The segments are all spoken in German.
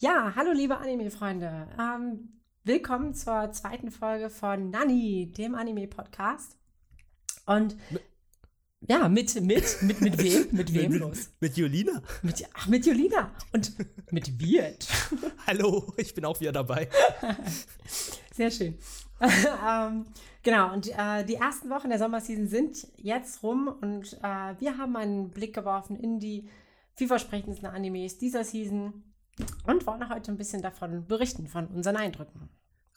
Ja, hallo liebe Anime-Freunde. Ähm, willkommen zur zweiten Folge von Nani, dem Anime-Podcast. Und ja, mit, mit, mit, mit wem? Mit wem mit, los? Mit Julina. Mit, ach, mit Julina. Und mit Wirt. Hallo, ich bin auch wieder dabei. Sehr schön. ähm, genau, und äh, die ersten Wochen der Sommerseason sind jetzt rum und äh, wir haben einen Blick geworfen in die vielversprechendsten Animes dieser Season und wollen heute ein bisschen davon berichten, von unseren Eindrücken.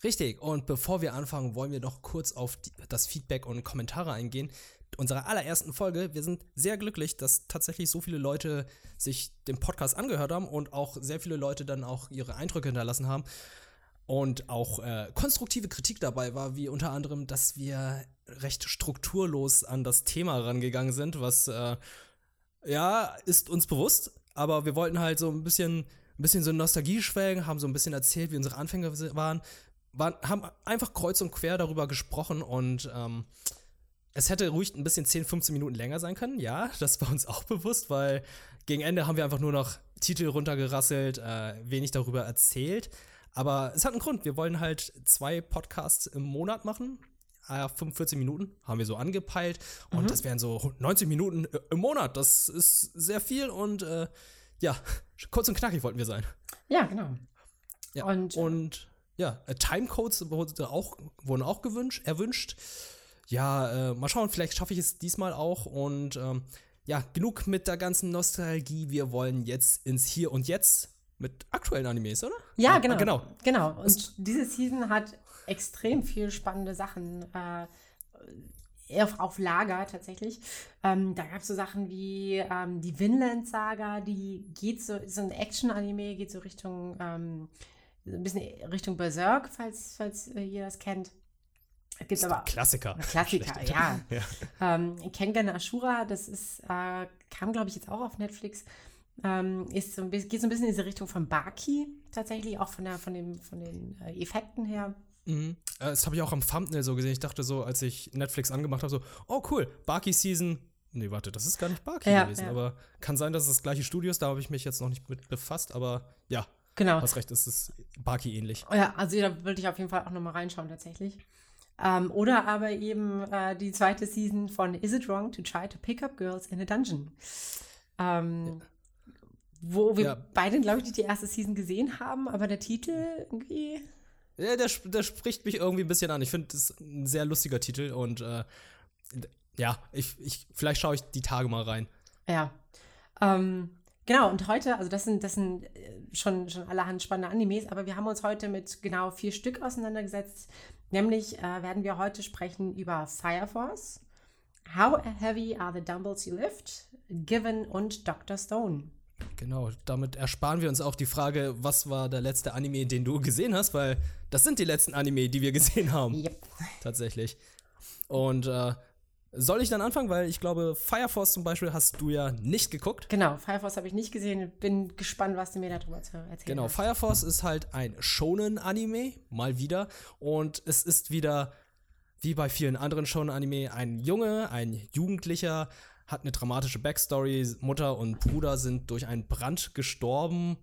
Richtig, und bevor wir anfangen, wollen wir noch kurz auf die, das Feedback und Kommentare eingehen. Unserer allerersten Folge. Wir sind sehr glücklich, dass tatsächlich so viele Leute sich den Podcast angehört haben und auch sehr viele Leute dann auch ihre Eindrücke hinterlassen haben. Und auch äh, konstruktive Kritik dabei war, wie unter anderem, dass wir recht strukturlos an das Thema rangegangen sind, was äh, ja, ist uns bewusst, aber wir wollten halt so ein bisschen ein bisschen so Nostalgie schwelgen, haben so ein bisschen erzählt, wie unsere Anfänge waren, waren haben einfach kreuz und quer darüber gesprochen und ähm, es hätte ruhig ein bisschen 10, 15 Minuten länger sein können, ja, das war uns auch bewusst, weil gegen Ende haben wir einfach nur noch Titel runtergerasselt, äh, wenig darüber erzählt. Aber es hat einen Grund. Wir wollen halt zwei Podcasts im Monat machen. Äh, 45 Minuten haben wir so angepeilt. Und mhm. das wären so 90 Minuten äh, im Monat. Das ist sehr viel und äh, ja, kurz und knackig wollten wir sein. Ja, genau. Ja, und, und ja, äh, Timecodes wurde auch, wurden auch gewünscht, erwünscht. Ja, äh, mal schauen, vielleicht schaffe ich es diesmal auch. Und ähm, ja, genug mit der ganzen Nostalgie. Wir wollen jetzt ins Hier und Jetzt mit aktuellen Animes, oder? Ja, genau. Ah, genau. genau. Und diese Season hat extrem viel spannende Sachen äh, auf, auf Lager tatsächlich. Ähm, da gab es so Sachen wie ähm, die Vinland-Saga, die geht so, so ein Action-Anime, geht so Richtung, ähm, ein bisschen Richtung Berserk, falls, falls äh, ihr das kennt. Gibt aber Klassiker. Klassiker, ja. ja. Ähm, Kengan Ashura, das ist, äh, kam glaube ich jetzt auch auf Netflix. Ähm, ist so ein bisschen, geht so ein bisschen in diese Richtung von Baki tatsächlich, auch von, der, von, dem, von den äh, Effekten her. Mhm. Äh, das habe ich auch am Thumbnail so gesehen. Ich dachte so, als ich Netflix angemacht habe, so, oh cool, Barky Season. Nee, warte, das ist gar nicht Barky ja, gewesen. Ja. Aber kann sein, dass es das gleiche Studio ist. Da habe ich mich jetzt noch nicht mit befasst. Aber ja, genau. hast recht, es ist Barky ähnlich. Ja, also da würde ich auf jeden Fall auch nochmal reinschauen tatsächlich. Ähm, oder aber eben äh, die zweite Season von Is It Wrong to Try to Pick Up Girls in a Dungeon? Ähm, ja. Wo wir beide, glaube ich, die erste Season gesehen haben, aber der Titel irgendwie ja, der, der spricht mich irgendwie ein bisschen an. Ich finde, das ist ein sehr lustiger Titel und äh, ja, ich, ich, vielleicht schaue ich die Tage mal rein. Ja. Ähm, genau, und heute, also das sind, das sind äh, schon, schon allerhand spannende Animes, aber wir haben uns heute mit genau vier Stück auseinandergesetzt. Nämlich äh, werden wir heute sprechen über Fire Force, How Heavy Are the Dumbbells You Lift, Given und Dr. Stone. Genau, damit ersparen wir uns auch die Frage, was war der letzte Anime, den du gesehen hast, weil das sind die letzten Anime, die wir gesehen haben. Yep. Tatsächlich. Und äh, soll ich dann anfangen? Weil ich glaube, Fire Force zum Beispiel hast du ja nicht geguckt. Genau, Fire Force habe ich nicht gesehen. Bin gespannt, was du mir darüber zu erzählen Genau, hast. Fire Force ist halt ein Shonen-Anime, mal wieder. Und es ist wieder, wie bei vielen anderen Shonen-Anime, ein Junge, ein Jugendlicher, hat eine dramatische Backstory. Mutter und Bruder sind durch einen Brand gestorben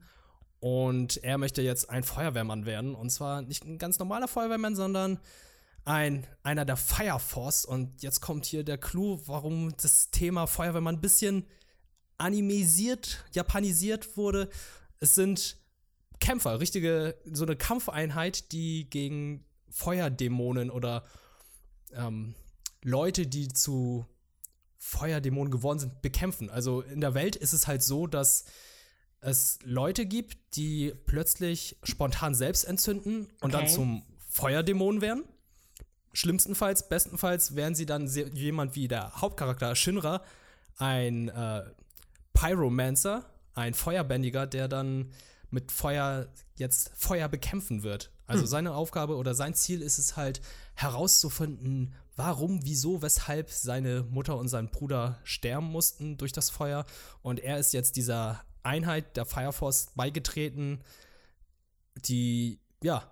und er möchte jetzt ein Feuerwehrmann werden. Und zwar nicht ein ganz normaler Feuerwehrmann, sondern ein, einer der Fire Force. Und jetzt kommt hier der Clou, warum das Thema Feuerwehrmann ein bisschen animisiert, japanisiert wurde. Es sind Kämpfer, richtige, so eine Kampfeinheit, die gegen Feuerdämonen oder ähm, Leute, die zu Feuerdämonen geworden sind, bekämpfen. Also in der Welt ist es halt so, dass es Leute gibt, die plötzlich spontan selbst entzünden und okay. dann zum Feuerdämon werden. Schlimmstenfalls, bestenfalls wären sie dann jemand wie der Hauptcharakter Shinra, ein äh, Pyromancer, ein Feuerbändiger, der dann mit Feuer jetzt Feuer bekämpfen wird. Also hm. seine Aufgabe oder sein Ziel ist es halt herauszufinden, warum, wieso, weshalb seine Mutter und sein Bruder sterben mussten durch das Feuer. Und er ist jetzt dieser Einheit der Fire Force beigetreten, die, ja,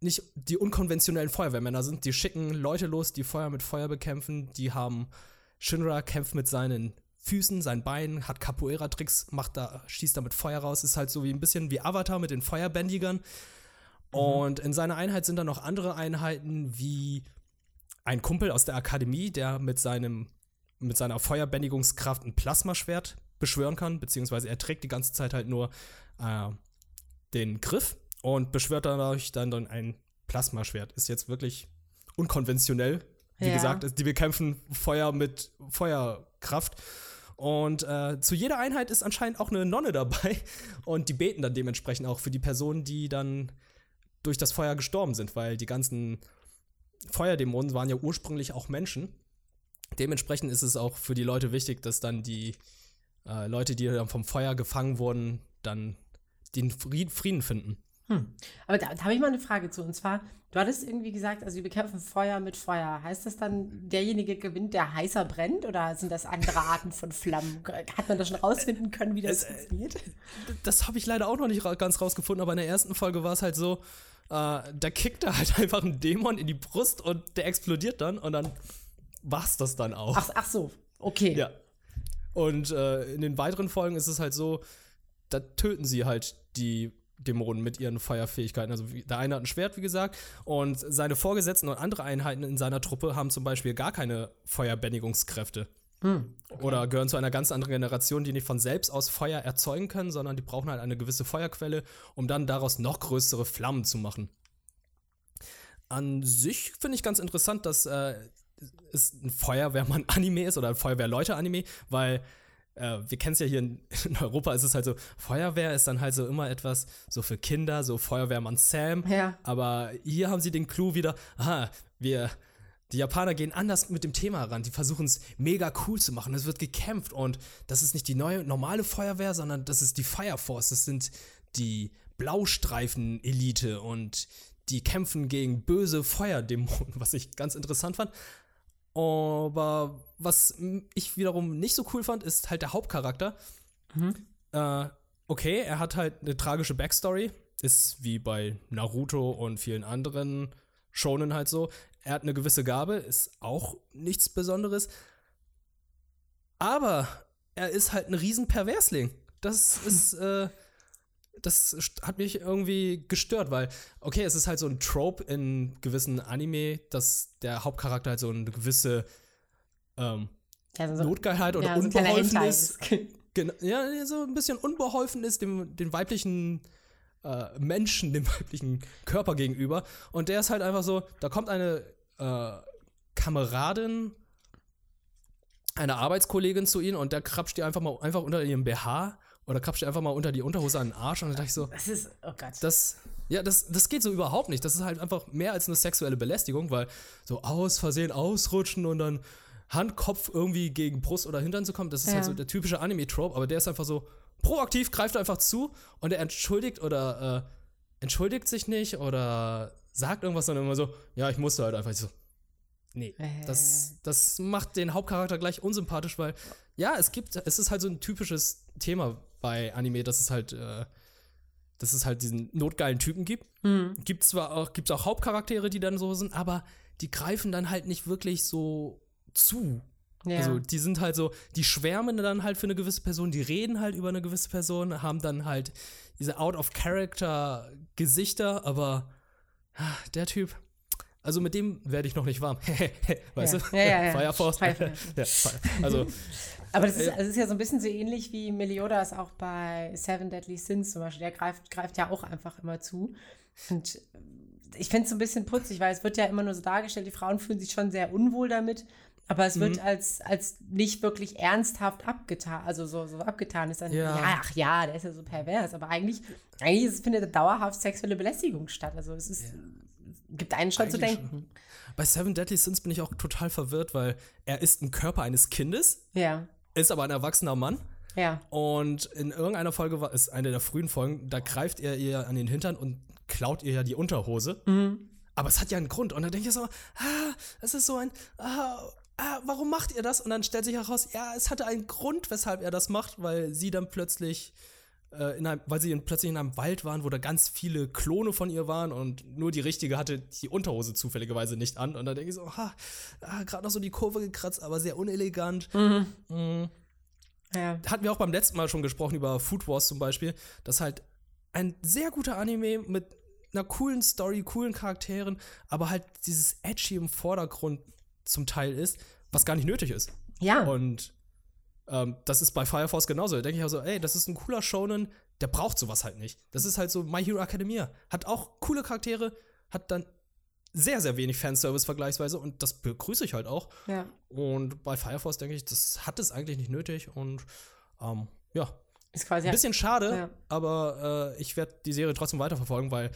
nicht die unkonventionellen Feuerwehrmänner sind. Die schicken Leute los, die Feuer mit Feuer bekämpfen. Die haben Shinra kämpft mit seinen Füßen, seinen Beinen, hat Capoeira-Tricks, macht da, schießt damit Feuer raus, ist halt so wie ein bisschen wie Avatar mit den Feuerbändigern. Mhm. Und in seiner Einheit sind dann noch andere Einheiten wie ein Kumpel aus der Akademie, der mit seinem mit seiner Feuerbändigungskraft ein Plasmaschwert beschwören kann, beziehungsweise er trägt die ganze Zeit halt nur äh, den Griff und beschwört dadurch dann, dann ein Plasmaschwert. Ist jetzt wirklich unkonventionell. Wie ja. gesagt, die bekämpfen Feuer mit Feuerkraft. Und äh, zu jeder Einheit ist anscheinend auch eine Nonne dabei. Und die beten dann dementsprechend auch für die Personen, die dann durch das Feuer gestorben sind, weil die ganzen Feuerdämonen waren ja ursprünglich auch Menschen. Dementsprechend ist es auch für die Leute wichtig, dass dann die äh, Leute, die dann vom Feuer gefangen wurden, dann den Frieden finden. Hm. Aber da, da habe ich mal eine Frage zu. Und zwar, du hattest irgendwie gesagt, also wir bekämpfen Feuer mit Feuer. Heißt das dann, derjenige gewinnt, der heißer brennt? Oder sind das andere Arten von Flammen? Hat man da schon rausfinden können, wie das es, äh, funktioniert? Das habe ich leider auch noch nicht ganz rausgefunden, aber in der ersten Folge war es halt so, äh, da kickt er halt einfach einen Dämon in die Brust und der explodiert dann und dann war es das dann auch. Ach, ach so, okay. Ja. Und äh, in den weiteren Folgen ist es halt so, da töten sie halt die Dämonen mit ihren Feuerfähigkeiten. Also der eine hat ein Schwert, wie gesagt, und seine Vorgesetzten und andere Einheiten in seiner Truppe haben zum Beispiel gar keine Feuerbändigungskräfte. Hm, okay. Oder gehören zu einer ganz anderen Generation, die nicht von selbst aus Feuer erzeugen können, sondern die brauchen halt eine gewisse Feuerquelle, um dann daraus noch größere Flammen zu machen. An sich finde ich ganz interessant, dass äh, es ein Feuerwehrmann-Anime ist oder ein Feuerwehrleute-Anime, weil äh, wir kennen es ja hier in, in, Europa, ist es halt so, Feuerwehr ist dann halt so immer etwas so für Kinder, so Feuerwehrmann Sam. Ja. Aber hier haben sie den Clou wieder, aha, wir, die Japaner gehen anders mit dem Thema ran. Die versuchen es mega cool zu machen. Es wird gekämpft und das ist nicht die neue, normale Feuerwehr, sondern das ist die Fire Force. Das sind die Blaustreifen-Elite und die kämpfen gegen böse Feuerdämonen, was ich ganz interessant fand. Aber was ich wiederum nicht so cool fand, ist halt der Hauptcharakter. Mhm. Äh, okay, er hat halt eine tragische Backstory. Ist wie bei Naruto und vielen anderen Shonen halt so. Er hat eine gewisse Gabe, ist auch nichts Besonderes. Aber er ist halt ein riesen Perversling. Das ist, äh, das hat mich irgendwie gestört, weil, okay, es ist halt so ein Trope in gewissen Anime, dass der Hauptcharakter halt so eine gewisse ähm, ja, so, Notgeilheit oder ja, unbeholfen so ist. ja, so ein bisschen unbeholfen ist dem, den weiblichen äh, Menschen, dem weiblichen Körper gegenüber. Und der ist halt einfach so, da kommt eine äh, Kameradin, eine Arbeitskollegin zu ihnen und der krapscht die einfach mal einfach unter ihrem BH oder krapscht die einfach mal unter die Unterhose an den Arsch und dann dachte ich so, das ist, oh Gott. Das, ja, das, das geht so überhaupt nicht. Das ist halt einfach mehr als eine sexuelle Belästigung, weil so aus Versehen ausrutschen und dann Handkopf irgendwie gegen Brust oder Hintern zu kommen, das ist ja. halt so der typische Anime-Trope, aber der ist einfach so proaktiv, greift einfach zu und er entschuldigt oder äh, entschuldigt sich nicht oder sagt irgendwas, sondern immer so, ja, ich musste halt einfach so. Nee, äh. das, das macht den Hauptcharakter gleich unsympathisch, weil, ja, es gibt, es ist halt so ein typisches Thema bei Anime, dass es halt, äh, dass es halt diesen notgeilen Typen gibt. Mhm. Gibt zwar auch, gibt's auch Hauptcharaktere, die dann so sind, aber die greifen dann halt nicht wirklich so zu. Ja. Also die sind halt so, die schwärmen dann halt für eine gewisse Person, die reden halt über eine gewisse Person, haben dann halt diese Out-of-Character-Gesichter, aber ah, der Typ, also mit dem werde ich noch nicht warm. weißt ja. du? Ja, ja, ja. Fire Force. also, aber das ist, also ist ja so ein bisschen so ähnlich wie Meliodas auch bei Seven Deadly Sins zum Beispiel. Der greift, greift ja auch einfach immer zu. Und ich finde es so ein bisschen putzig, weil es wird ja immer nur so dargestellt, die Frauen fühlen sich schon sehr unwohl damit. Aber es wird mhm. als, als nicht wirklich ernsthaft abgetan, also so, so abgetan ist dann, ja. ja. ach ja, der ist ja so pervers. Aber eigentlich, eigentlich ist, findet dauerhaft sexuelle Belästigung statt. Also es ist, ja. gibt einen schon zu denken. Schon. Bei Seven Deadly Sins bin ich auch total verwirrt, weil er ist ein Körper eines Kindes, ja. ist aber ein erwachsener Mann. Ja. Und in irgendeiner Folge war es eine der frühen Folgen, da greift er ihr an den Hintern und klaut ihr ja die Unterhose. Mhm. Aber es hat ja einen Grund. Und dann denke ich so, ah, es ist so ein, ah, ah, warum macht ihr das? Und dann stellt sich heraus, ja, es hatte einen Grund, weshalb er das macht, weil sie dann plötzlich, äh, in einem, weil sie plötzlich in einem Wald waren, wo da ganz viele Klone von ihr waren und nur die richtige hatte die Unterhose zufälligerweise nicht an. Und dann denke ich so, ha, ah, gerade noch so die Kurve gekratzt, aber sehr unelegant. Mhm. Mhm. Ja. Hatten wir auch beim letzten Mal schon gesprochen über Food Wars zum Beispiel, dass halt ein sehr guter Anime mit einer coolen Story, coolen Charakteren, aber halt dieses Edgy im Vordergrund zum Teil ist, was gar nicht nötig ist. Ja. Und ähm, das ist bei Fire Force genauso. Da denke ich auch so, ey, das ist ein cooler Shonen, der braucht sowas halt nicht. Das ist halt so My Hero Academia. Hat auch coole Charaktere, hat dann sehr, sehr wenig Fanservice vergleichsweise und das begrüße ich halt auch. Ja. Und bei Fire Force denke ich, das hat es eigentlich nicht nötig und ähm, ja. Ist quasi ein bisschen schade, ja. aber äh, ich werde die Serie trotzdem weiterverfolgen, weil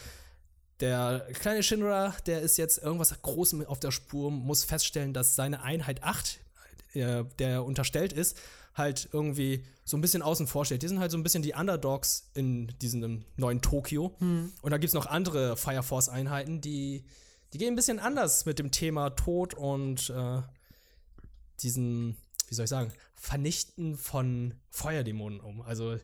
der kleine Shinra, der ist jetzt irgendwas Großem auf der Spur, muss feststellen, dass seine Einheit 8, äh, der unterstellt ist, halt irgendwie so ein bisschen außen vor steht. Die sind halt so ein bisschen die Underdogs in diesem neuen Tokio. Hm. Und da gibt es noch andere Fire Force-Einheiten, die, die gehen ein bisschen anders mit dem Thema Tod und äh, diesen, wie soll ich sagen, Vernichten von Feuerdämonen um. Also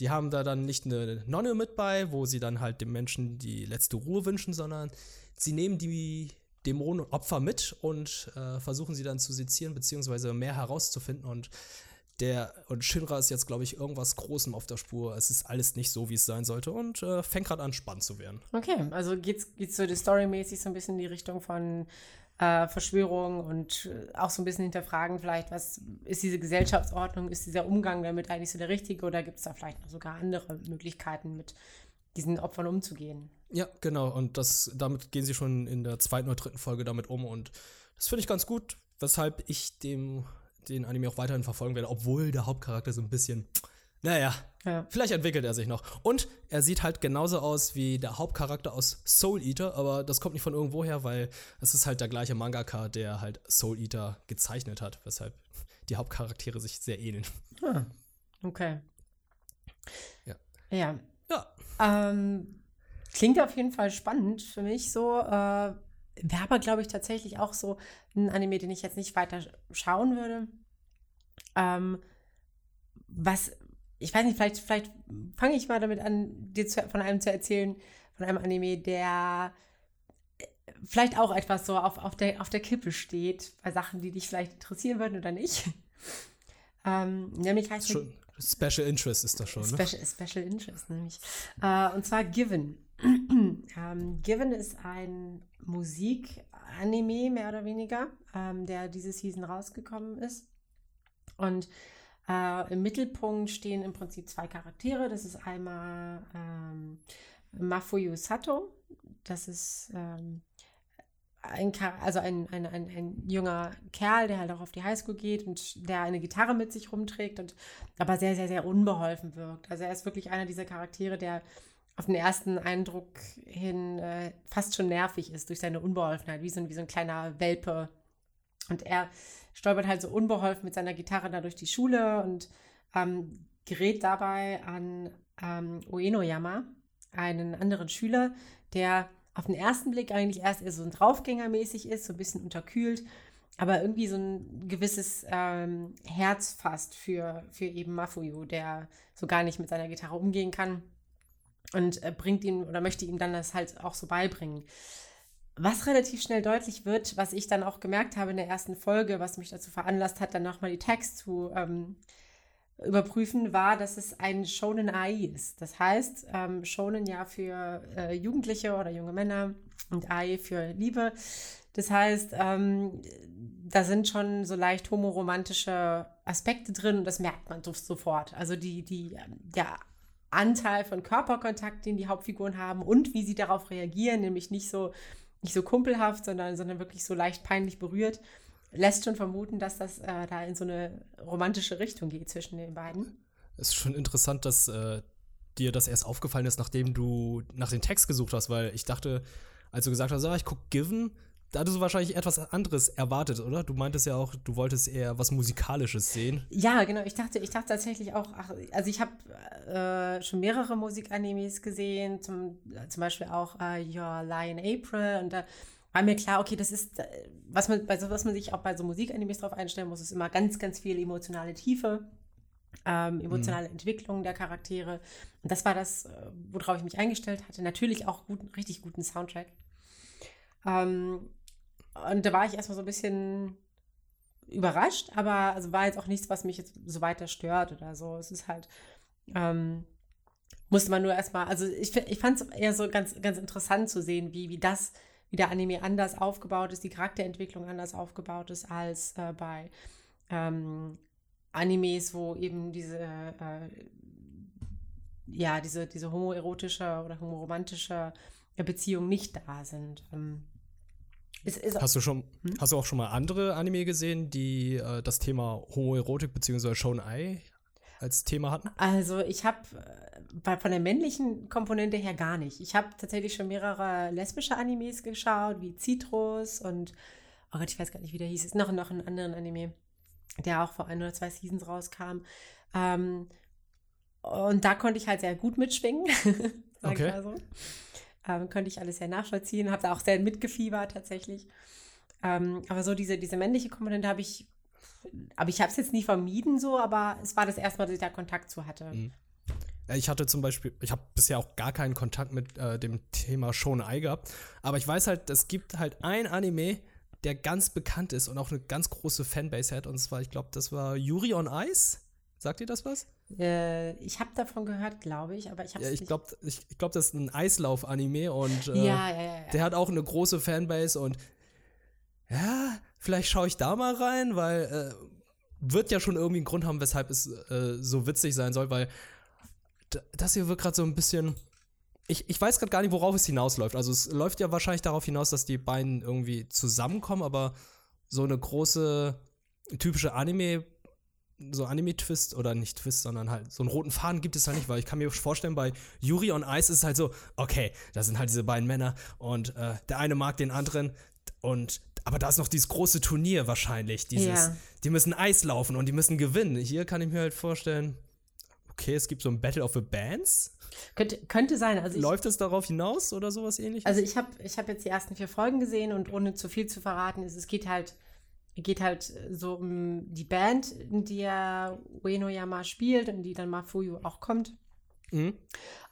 die haben da dann nicht eine Nonne mit bei, wo sie dann halt dem Menschen die letzte Ruhe wünschen, sondern sie nehmen die Dämonenopfer mit und äh, versuchen sie dann zu sezieren, beziehungsweise mehr herauszufinden. Und der und Shinra ist jetzt, glaube ich, irgendwas Großem auf der Spur. Es ist alles nicht so, wie es sein sollte und äh, fängt gerade an, spannend zu werden. Okay, also geht's, geht's so storymäßig so ein bisschen in die Richtung von äh, Verschwörung und äh, auch so ein bisschen hinterfragen, vielleicht, was ist diese Gesellschaftsordnung, ist dieser Umgang damit eigentlich so der richtige oder gibt es da vielleicht noch sogar andere Möglichkeiten, mit diesen Opfern umzugehen? Ja, genau. Und das, damit gehen sie schon in der zweiten oder dritten Folge damit um und das finde ich ganz gut, weshalb ich dem den Anime auch weiterhin verfolgen werde, obwohl der Hauptcharakter so ein bisschen naja, ja. vielleicht entwickelt er sich noch. Und er sieht halt genauso aus wie der Hauptcharakter aus Soul Eater, aber das kommt nicht von irgendwoher, weil es ist halt der gleiche Mangaka, der halt Soul Eater gezeichnet hat, weshalb die Hauptcharaktere sich sehr ähneln. Ah, okay. Ja. Ja. Ja. Ähm, klingt auf jeden Fall spannend für mich so. Äh, Wäre aber, glaube ich, tatsächlich auch so ein Anime, den ich jetzt nicht weiter schauen würde. Ähm, was ich weiß nicht, vielleicht, vielleicht fange ich mal damit an, dir zu, von einem zu erzählen, von einem Anime, der äh, vielleicht auch etwas so auf, auf, der, auf der Kippe steht, bei Sachen, die dich vielleicht interessieren würden oder nicht. ähm, nämlich heißt schon, Special Interest ist das schon, ne? Special, Special Interest, nämlich. Äh, und zwar Given. ähm, Given ist ein Musik-Anime, mehr oder weniger, ähm, der diese Season rausgekommen ist. Und äh, Im Mittelpunkt stehen im Prinzip zwei Charaktere. Das ist einmal ähm, Mafuyu Sato. Das ist ähm, ein, also ein, ein, ein, ein, junger Kerl, der halt auch auf die Highschool geht und der eine Gitarre mit sich rumträgt und aber sehr, sehr, sehr unbeholfen wirkt. Also er ist wirklich einer dieser Charaktere, der auf den ersten Eindruck hin äh, fast schon nervig ist durch seine Unbeholfenheit, wie so, ein, wie so ein kleiner Welpe. Und er stolpert halt so unbeholfen mit seiner Gitarre da durch die Schule und ähm, gerät dabei an ähm, Uenoyama, einen anderen Schüler, der auf den ersten Blick eigentlich erst eher so ein Draufgängermäßig ist, so ein bisschen unterkühlt, aber irgendwie so ein gewisses ähm, Herz fasst für, für eben Mafuyu, der so gar nicht mit seiner Gitarre umgehen kann und äh, bringt ihn oder möchte ihm dann das halt auch so beibringen. Was relativ schnell deutlich wird, was ich dann auch gemerkt habe in der ersten Folge, was mich dazu veranlasst hat, dann nochmal die Text zu ähm, überprüfen, war, dass es ein Shonen AI ist. Das heißt, ähm, Shonen ja für äh, Jugendliche oder junge Männer und AI für Liebe. Das heißt, ähm, da sind schon so leicht homoromantische Aspekte drin und das merkt man sofort. Also die, die, der Anteil von Körperkontakt, den die Hauptfiguren haben und wie sie darauf reagieren, nämlich nicht so nicht so kumpelhaft, sondern, sondern wirklich so leicht peinlich berührt, lässt schon vermuten, dass das äh, da in so eine romantische Richtung geht zwischen den beiden. Es ist schon interessant, dass äh, dir das erst aufgefallen ist, nachdem du nach dem Text gesucht hast, weil ich dachte, als du gesagt hast, ah, ich gucke Given, da hattest du wahrscheinlich etwas anderes erwartet, oder? Du meintest ja auch, du wolltest eher was Musikalisches sehen. Ja, genau. Ich dachte, ich dachte tatsächlich auch, ach, also ich habe äh, schon mehrere Musikanimes gesehen, zum, zum Beispiel auch äh, Your Lie in April und da war mir klar, okay, das ist, äh, was man, bei so, was man sich auch bei so Musikanimes drauf einstellen muss, ist immer ganz, ganz viel emotionale Tiefe. Ähm, emotionale mhm. Entwicklung der Charaktere. Und das war das, äh, worauf ich mich eingestellt hatte. Natürlich auch guten, richtig guten Soundtrack. Ähm, und da war ich erstmal so ein bisschen überrascht, aber also war jetzt auch nichts, was mich jetzt so weiter stört oder so. Es ist halt, ähm, musste man nur erstmal, also ich, ich fand es eher so ganz, ganz interessant zu sehen, wie, wie das, wie der Anime anders aufgebaut ist, die Charakterentwicklung anders aufgebaut ist als äh, bei ähm, Animes, wo eben diese, äh, ja, diese, diese homoerotische oder homoromantische Beziehung nicht da sind. Ähm, ist, ist hast du schon, hm? hast du auch schon mal andere Anime gesehen, die äh, das Thema Homoerotik bzw. Shonai als Thema hatten? Also ich habe äh, von der männlichen Komponente her gar nicht. Ich habe tatsächlich schon mehrere lesbische Animes geschaut, wie Citrus und oh Gott, ich weiß gar nicht, wie der hieß. Es ist noch, noch ein anderen Anime, der auch vor ein oder zwei Seasons rauskam. Ähm, und da konnte ich halt sehr gut mitschwingen, sag okay. ich mal so. Ähm, konnte ich alles sehr nachvollziehen, habe da auch sehr mitgefiebert tatsächlich. Ähm, aber so diese, diese männliche Komponente habe ich, aber ich habe es jetzt nie vermieden so, aber es war das erste Mal, dass ich da Kontakt zu hatte. Mhm. Ich hatte zum Beispiel, ich habe bisher auch gar keinen Kontakt mit äh, dem Thema Shonai gehabt, aber ich weiß halt, es gibt halt ein Anime, der ganz bekannt ist und auch eine ganz große Fanbase hat, und zwar, ich glaube, das war Yuri on Ice. Sagt ihr das was? Äh, ich habe davon gehört, glaube ich, aber ich habe ja, ich glaube, ich, ich glaube, das ist ein Eislauf-Anime und äh, ja, ja, ja, der hat auch eine große Fanbase und ja, vielleicht schaue ich da mal rein, weil äh, wird ja schon irgendwie einen Grund haben, weshalb es äh, so witzig sein soll, weil das hier wird gerade so ein bisschen. Ich, ich weiß gerade gar nicht, worauf es hinausläuft. Also es läuft ja wahrscheinlich darauf hinaus, dass die beiden irgendwie zusammenkommen, aber so eine große typische Anime so Anime-Twist oder nicht Twist, sondern halt so einen roten Faden gibt es halt nicht, weil ich kann mir vorstellen, bei Yuri on Ice ist es halt so, okay, da sind halt diese beiden Männer und äh, der eine mag den anderen und aber da ist noch dieses große Turnier wahrscheinlich, dieses, ja. die müssen Eis laufen und die müssen gewinnen. Hier kann ich mir halt vorstellen, okay, es gibt so ein Battle of the Bands. Könnte, könnte sein. Also Läuft es darauf hinaus oder sowas ähnliches? Also ich habe ich hab jetzt die ersten vier Folgen gesehen und ohne zu viel zu verraten, ist, es geht halt geht halt so um die Band, in der Ueno Yama spielt und die dann Mafuyu auch kommt. Mhm.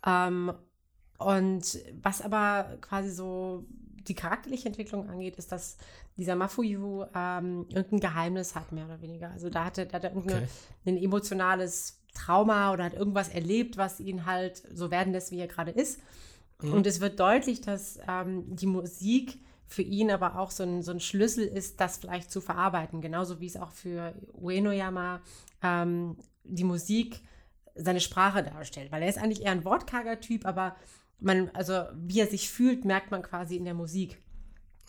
Ähm, und was aber quasi so die charakterliche Entwicklung angeht, ist, dass dieser Mafuyu ähm, irgendein Geheimnis hat, mehr oder weniger. Also da hat er, da hat er okay. ein emotionales Trauma oder hat irgendwas erlebt, was ihn halt so werden lässt, wie er gerade ist. Mhm. Und es wird deutlich, dass ähm, die Musik für ihn aber auch so ein, so ein Schlüssel ist, das vielleicht zu verarbeiten. Genauso wie es auch für Uenoyama ähm, die Musik seine Sprache darstellt. Weil er ist eigentlich eher ein wortkarger Typ, aber man, also wie er sich fühlt, merkt man quasi in der Musik.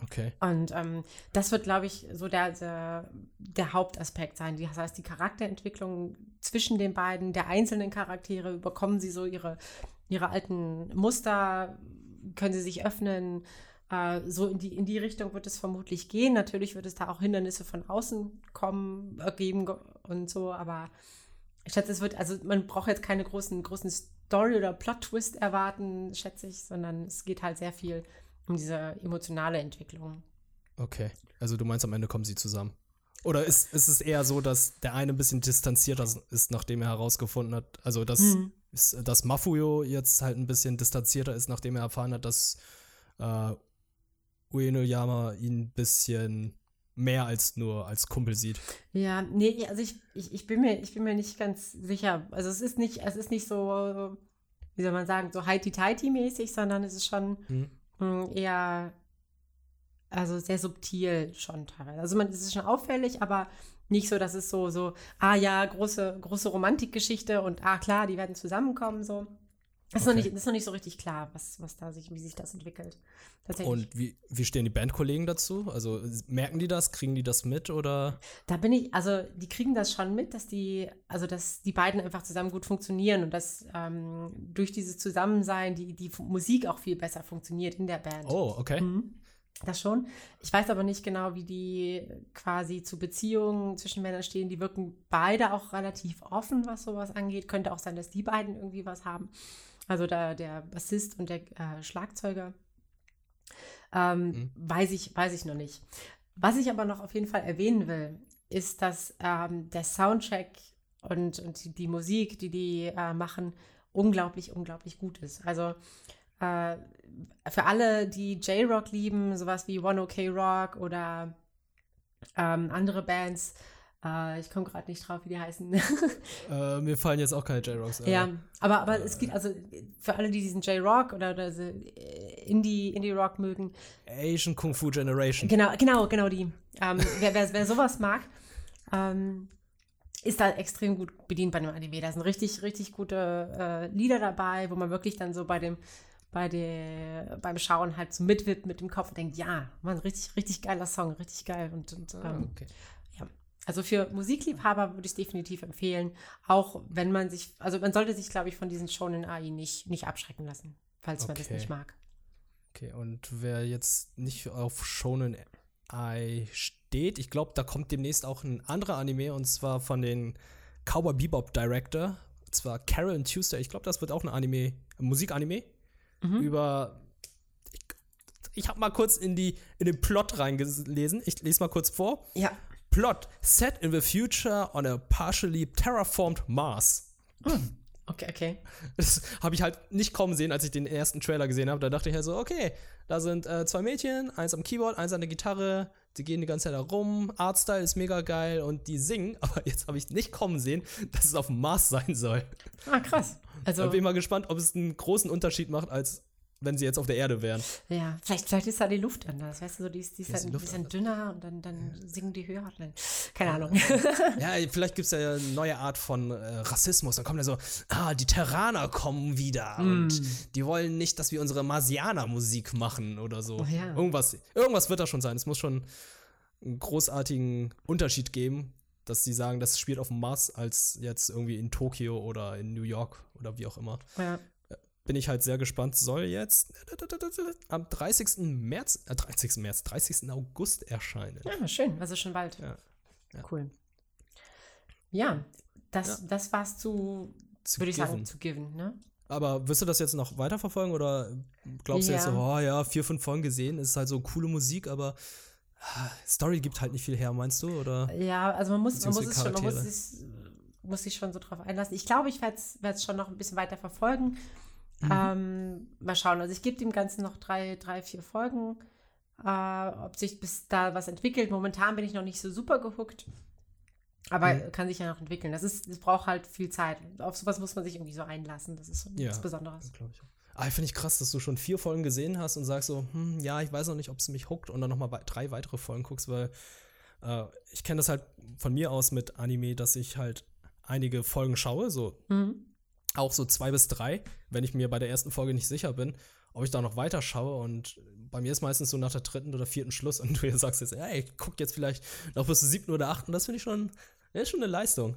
Okay. Und ähm, das wird, glaube ich, so der, der, der, Hauptaspekt sein. Das heißt, die Charakterentwicklung zwischen den beiden, der einzelnen Charaktere, bekommen sie so ihre, ihre alten Muster, können sie sich öffnen, äh, so in die, in die Richtung wird es vermutlich gehen. Natürlich wird es da auch Hindernisse von außen kommen, ergeben und so, aber ich schätze, es wird, also man braucht jetzt keine großen, großen Story- oder Plot-Twist erwarten, schätze ich, sondern es geht halt sehr viel um diese emotionale Entwicklung. Okay, also du meinst, am Ende kommen sie zusammen. Oder ist, ist es eher so, dass der eine ein bisschen distanzierter ist, nachdem er herausgefunden hat, also dass, hm. dass Mafuyo jetzt halt ein bisschen distanzierter ist, nachdem er erfahren hat, dass äh, Uenoyama ihn ein bisschen mehr als nur als Kumpel sieht. Ja, nee, also ich, ich, ich, bin mir, ich bin mir nicht ganz sicher. Also es ist nicht, es ist nicht so, wie soll man sagen, so heiti-teiti-mäßig, sondern es ist schon hm. eher, also sehr subtil schon teilweise. Also man, es ist schon auffällig, aber nicht so, dass es so, so, ah ja, große, große Romantikgeschichte und ah klar, die werden zusammenkommen, so. Das ist, okay. noch nicht, ist noch nicht so richtig klar, was, was da sich, wie sich das entwickelt. Und wie, wie stehen die Bandkollegen dazu? Also merken die das, kriegen die das mit oder? Da bin ich, also die kriegen das schon mit, dass die, also dass die beiden einfach zusammen gut funktionieren und dass ähm, durch dieses Zusammensein die, die Musik auch viel besser funktioniert in der Band. Oh, okay. Mhm. Das schon. Ich weiß aber nicht genau, wie die quasi zu Beziehungen zwischen Männern stehen. Die wirken beide auch relativ offen, was sowas angeht. Könnte auch sein, dass die beiden irgendwie was haben. Also da der Bassist und der äh, Schlagzeuger. Ähm, mhm. weiß, ich, weiß ich noch nicht. Was ich aber noch auf jeden Fall erwähnen will, ist, dass ähm, der Soundtrack und, und die, die Musik, die die äh, machen, unglaublich, unglaublich gut ist. Also äh, für alle, die J-Rock lieben, sowas wie One OK Rock oder Ähm, andere Bands, äh, ich komme gerade nicht drauf, wie die heißen. äh, mir fallen jetzt auch keine J-Rocks. Ja, aber, aber es gibt, also für alle, die diesen J-Rock oder, oder so Indie, Indie-Rock mögen. Asian Kung Fu Generation. Genau, genau, genau die. Ähm, wer, wer, wer sowas mag, ähm, ist da extrem gut bedient bei einem Anime. Da sind richtig, richtig gute äh, Lieder dabei, wo man wirklich dann so bei dem, bei der, beim Schauen halt so mitwippt mit dem Kopf und denkt, ja, man, richtig, richtig geiler Song, richtig geil. Und, und ähm, okay. Also für Musikliebhaber würde ich es definitiv empfehlen, auch wenn man sich, also man sollte sich, glaube ich, von diesen Shonen AI nicht, nicht abschrecken lassen, falls man das Okay. nicht mag. Okay, und wer jetzt nicht auf Shonen Ai steht, ich glaube, da kommt demnächst auch ein anderer Anime und zwar von den Cowboy Bebop Director, und zwar Carol and Tuesday. Ich glaube, das wird auch ein Anime, ein Musikanime über. Ich, ich habe mal kurz in, die, in den Plot reingelesen. Ich lese mal kurz vor. Ja. Plot: Set in the future on a partially terraformed Mars. Okay, okay. Das habe ich halt nicht kommen sehen, als ich den ersten Trailer gesehen habe. Da dachte ich halt so, okay, da sind äh, zwei Mädchen, eins am Keyboard, eins an der Gitarre, die gehen die ganze Zeit da rum, Artstyle ist mega geil und die singen, aber jetzt habe ich nicht kommen sehen, dass es auf dem Mars sein soll. Ah, krass. Also, Da bin ich mal gespannt, ob es einen großen Unterschied macht, als wenn sie jetzt auf der Erde wären. ja, vielleicht, vielleicht ist da die Luft anders. Weißt du, so, die ist, die ist, Ja, halt die ein bisschen dünner und dann, dann singen die höher. Dann, keine Ahnung. Ja, vielleicht gibt es ja eine neue Art von äh, Rassismus. Dann kommt ja so, ah, die Terraner kommen wieder und die wollen nicht, dass wir unsere Marsianer-Musik machen oder so. Oh ja. Irgendwas, irgendwas wird da schon sein. Es muss schon einen großartigen Unterschied geben, dass sie sagen, das spielt auf dem Mars als jetzt irgendwie in Tokio oder in New York oder wie auch immer. ja. Bin ich halt sehr gespannt. Soll jetzt am 30. März, äh, 30. März, 30. August erscheinen. ja, schön. Also schon bald. Ja. Ja. Cool. Ja, das, Ja. das war's zu, Zu würde ich sagen, Given. zu Given, ne? Aber wirst du das jetzt noch weiterverfolgen oder glaubst du jetzt so, oh ja, vier, fünf Folgen gesehen, ist halt so coole Musik, aber ah, Story gibt halt nicht viel her, meinst du? Oder? Ja, also man muss, man muss es schon, man muss sich, muss sich schon so drauf einlassen. Ich glaube, ich werde es schon noch ein bisschen weiter verfolgen. Mhm. Ähm, mal schauen. Also ich gebe dem Ganzen noch drei, drei, vier Folgen. Äh, ob sich bis da was entwickelt. Momentan bin ich noch nicht so super gehuckt. Aber Mhm. kann sich ja noch entwickeln. Das ist, es braucht halt viel Zeit. Auf sowas muss man sich irgendwie so einlassen. Das ist so Ja. nichts Besonderes. Glaube ich. Ah, finde ich krass, dass du schon vier Folgen gesehen hast und sagst so, hm, ja, ich weiß noch nicht, ob es mich huckt und dann nochmal drei weitere Folgen guckst, weil äh, ich kenne das halt von mir aus mit Anime, dass ich halt einige Folgen schaue, so Mhm. Auch so zwei bis drei, wenn ich mir bei der ersten Folge nicht sicher bin, ob ich da noch weiter schaue. Und bei mir ist meistens so nach der dritten oder vierten Schluss und du sagst jetzt, ey, ich guck jetzt vielleicht noch bis zur siebten oder achten. Das finde ich schon, das ist schon eine Leistung.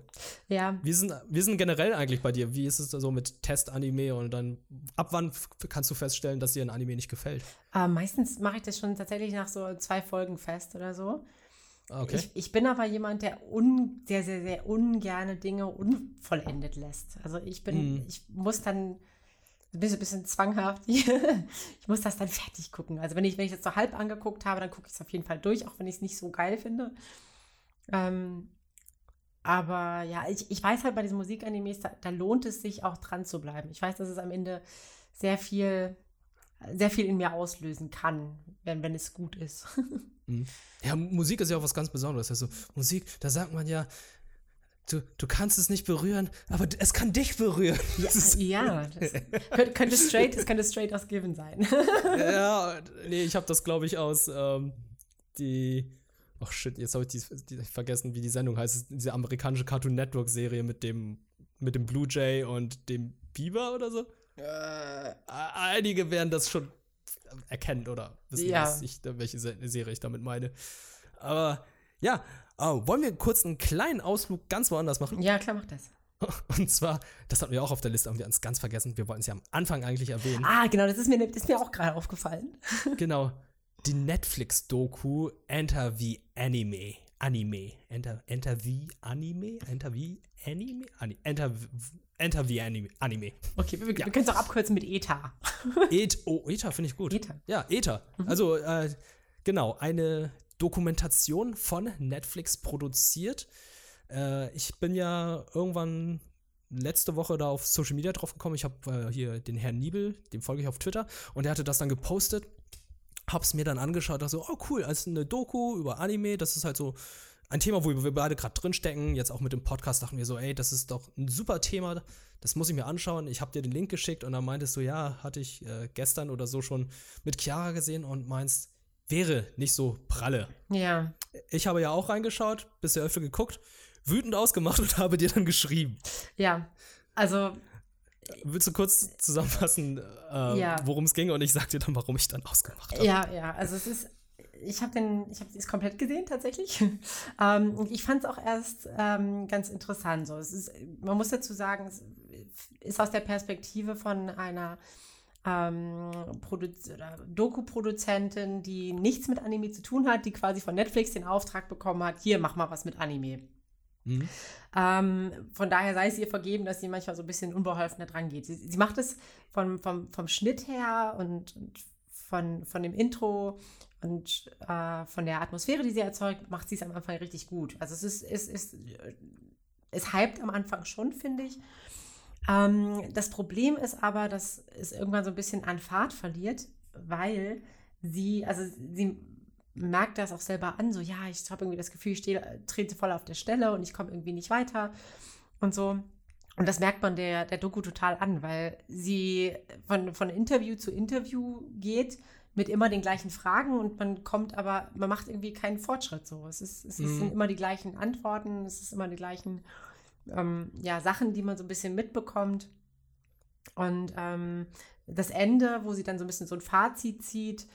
Ja, Wie sind, wie sind generell eigentlich bei dir? Wie ist es da so mit Test-Anime und dann ab wann kannst du feststellen, dass dir ein Anime nicht gefällt? äh, meistens mache ich das schon tatsächlich nach so zwei Folgen fest oder so. Okay. Ich, ich bin aber jemand, der, un, der sehr, sehr ungerne Dinge unvollendet lässt. Also ich bin, Mhm. ich muss dann ein bisschen, bisschen zwanghaft, ich muss das dann fertig gucken. Also wenn ich, wenn ich das so halb angeguckt habe, dann gucke ich es auf jeden Fall durch, auch wenn ich es nicht so geil finde. Ähm, aber ja, ich, ich weiß halt bei diesen Musikanimes, da, da lohnt es sich auch dran zu bleiben. Ich weiß, dass es am Ende sehr viel, sehr viel in mir auslösen kann, wenn, wenn es gut ist. Ja, Musik ist ja auch was ganz Besonderes. Also Musik, da sagt man ja, du, du kannst es nicht berühren, aber es kann dich berühren. Das Ja, das könnte, könnte straight, es könnte straight aus Given sein. ja, nee, ich habe das, glaube ich, aus ähm, die. Ach shit, jetzt habe ich die, die, vergessen, wie die Sendung heißt. Diese amerikanische Cartoon Network Serie mit dem mit dem Blue Jay und dem Biber oder so. Äh, einige werden das schon erkennen oder wissen, Ja. was ich, welche Se- Serie ich damit meine. Aber ja, oh, wollen wir kurz einen kleinen Ausflug ganz woanders machen? Ja, klar, mach das. Und zwar, das hatten wir auch auf der Liste, haben wir uns ganz vergessen. Wir wollten es ja am Anfang eigentlich erwähnen. Ah, genau, das ist mir, das ist mir auch gerade aufgefallen. Genau. Die Netflix-Doku Enter the Anime. Anime. Enter, Enter the Anime? Enter the Anime? Ani- Enter, Enter the Anime. Okay, wir, wir können es auch abkürzen mit ETA. Et, oh, ETA finde ich gut. ETA. Ja, ETA. Also, äh, genau, eine Dokumentation von Netflix produziert. Äh, ich bin ja irgendwann letzte Woche da auf Social Media drauf gekommen. Ich habe äh, hier den Herrn Niebel, dem folge ich auf Twitter, und der hatte das dann gepostet. hab's mir dann angeschaut, dachte so, oh cool, als eine Doku über Anime, das ist halt so ein Thema, wo wir beide gerade drinstecken. Jetzt auch mit dem Podcast dachten wir so, ey, das ist doch ein super Thema, das muss ich mir anschauen. Ich habe dir den Link geschickt und dann meintest du, ja, hatte ich äh, gestern oder so schon mit Chiara gesehen und meinst, wäre nicht so pralle. Ja. Ich habe ja auch reingeschaut, bisher öfter geguckt, wütend ausgemacht und habe dir dann geschrieben. Ja, also Willst du kurz zusammenfassen, äh, Ja. worum es ging und ich sag dir dann, warum ich dann ausgemacht habe? Ja, ja, also es ist, ich habe den, ich habe es komplett gesehen tatsächlich. ähm, ich fand es auch erst ähm, ganz interessant. So, es ist, man muss dazu sagen, es ist aus der Perspektive von einer ähm, Doku-Produzentin, die nichts mit Anime zu tun hat, die quasi von Netflix den Auftrag bekommen hat, hier mach mal was mit Anime. Mhm. Ähm, von daher sei es ihr vergeben, dass sie manchmal so ein bisschen unbeholfen da dran geht. Sie, sie macht es vom, vom, vom Schnitt her und, und von, von dem Intro und äh, von der Atmosphäre, die sie erzeugt, macht sie es am Anfang richtig gut. Also es ist, es ist, es hypt am Anfang schon, finde ich. Ähm, das Problem ist aber, dass es irgendwann so ein bisschen an Fahrt verliert, weil sie, also sie merkt das auch selber an, so ja, ich habe irgendwie das Gefühl, ich stehe, trete voll auf der Stelle und ich komme irgendwie nicht weiter und so. Und das merkt man der, der Doku total an, weil sie von, von Interview zu Interview geht mit immer den gleichen Fragen und man kommt aber, man macht irgendwie keinen Fortschritt so. Es, ist, es Mhm. sind immer die gleichen Antworten, es ist immer die gleichen ähm, ja, Sachen, die man so ein bisschen mitbekommt. Und ähm, das Ende, wo sie dann so ein bisschen so ein Fazit zieht,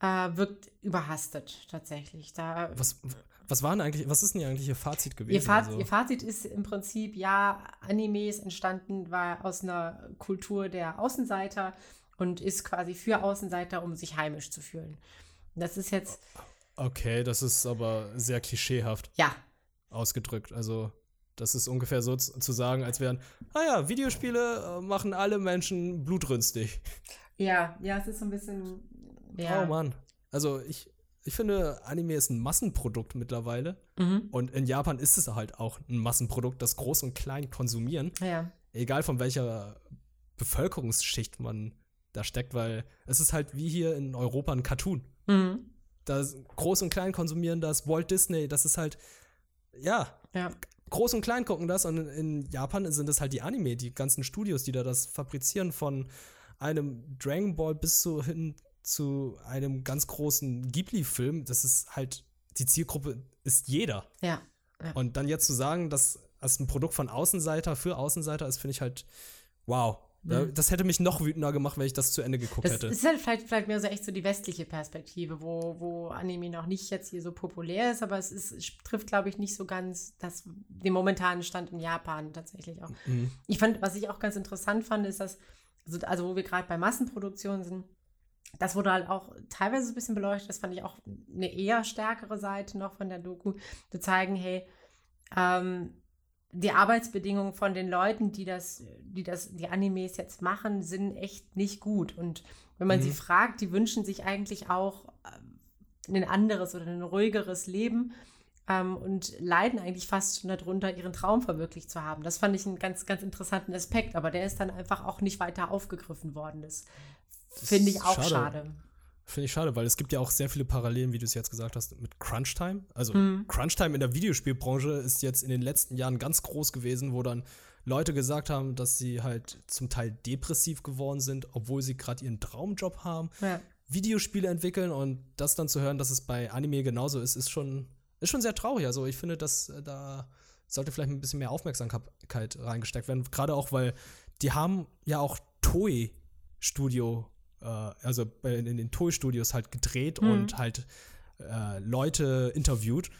äh, wirkt überhastet tatsächlich. Da, Was, was war denn eigentlich, was ist denn eigentlich ihr Fazit gewesen? ihr, Fazit, Also- ihr Fazit ist im Prinzip, ja, Anime ist entstanden, war aus einer Kultur der Außenseiter und ist quasi für Außenseiter, um sich heimisch zu fühlen. Das ist jetzt, Okay, das ist aber sehr klischeehaft ja, ausgedrückt. Also, das ist ungefähr so zu, sagen, als wären, ah ja, Videospiele äh, machen alle Menschen blutrünstig. ja, ja, es ist so ein bisschen, ja. Oh Mann. Also, ich, ich finde, Anime ist ein Massenprodukt mittlerweile. Mhm. Und in Japan ist es halt auch ein Massenprodukt, das groß und klein konsumieren. Ja, Egal von welcher Bevölkerungsschicht man da steckt, weil es ist halt wie hier in Europa ein Cartoon. mhm. Das Groß und Klein konsumieren das, Walt Disney, das ist halt, ja, ja, Groß und Klein gucken das und in, Japan sind es halt die Anime, die ganzen Studios, die da das fabrizieren von einem Dragon Ball bis zu hin zu einem ganz großen Ghibli-Film. Das ist halt, die Zielgruppe ist jeder. ja. Und dann jetzt zu sagen, dass das ein Produkt von Außenseiter für Außenseiter ist, finde ich halt, wow. Mhm. Das hätte mich noch wütender gemacht, wenn ich das zu Ende geguckt Das hätte. ist halt vielleicht, vielleicht mehr so echt so die westliche Perspektive, wo, wo Anime noch nicht jetzt hier so populär ist, aber es, ist, es trifft, glaube ich, nicht so ganz das, den momentanen Stand in Japan tatsächlich auch. Mhm. Ich fand, was ich auch ganz interessant fand, ist, dass, also, also wo wir gerade bei Massenproduktion sind, das wurde halt auch teilweise so ein bisschen beleuchtet. Das fand ich auch eine eher stärkere Seite noch von der Doku, zu zeigen, hey, ähm, die Arbeitsbedingungen von den Leuten, die das, die das, die Animes jetzt machen, sind echt nicht gut. Und wenn man Mhm. sie fragt, die wünschen sich eigentlich auch ähm, ein anderes oder ein ruhigeres Leben ähm, und leiden eigentlich fast schon darunter, ihren Traum verwirklicht zu haben. Das fand ich einen ganz, ganz interessanten Aspekt, aber der ist dann einfach auch nicht weiter aufgegriffen worden. Das, Das finde ich auch schade. schade. Finde ich schade, weil es gibt ja auch sehr viele Parallelen, wie du es jetzt gesagt hast, mit Crunchtime. Also Mhm. Crunchtime in der Videospielbranche ist jetzt in den letzten Jahren ganz groß gewesen, wo dann Leute gesagt haben, dass sie halt zum Teil depressiv geworden sind, obwohl sie gerade ihren Traumjob haben, Ja. Videospiele entwickeln und das dann zu hören, dass es bei Anime genauso ist, ist schon, ist schon sehr traurig. Also ich finde, dass äh, da sollte vielleicht ein bisschen mehr Aufmerksamkeit reingesteckt werden. Gerade auch, weil die haben ja auch Toei Studio, äh, also bei- in den Toei Studios halt gedreht Mhm. und halt äh, Leute interviewt.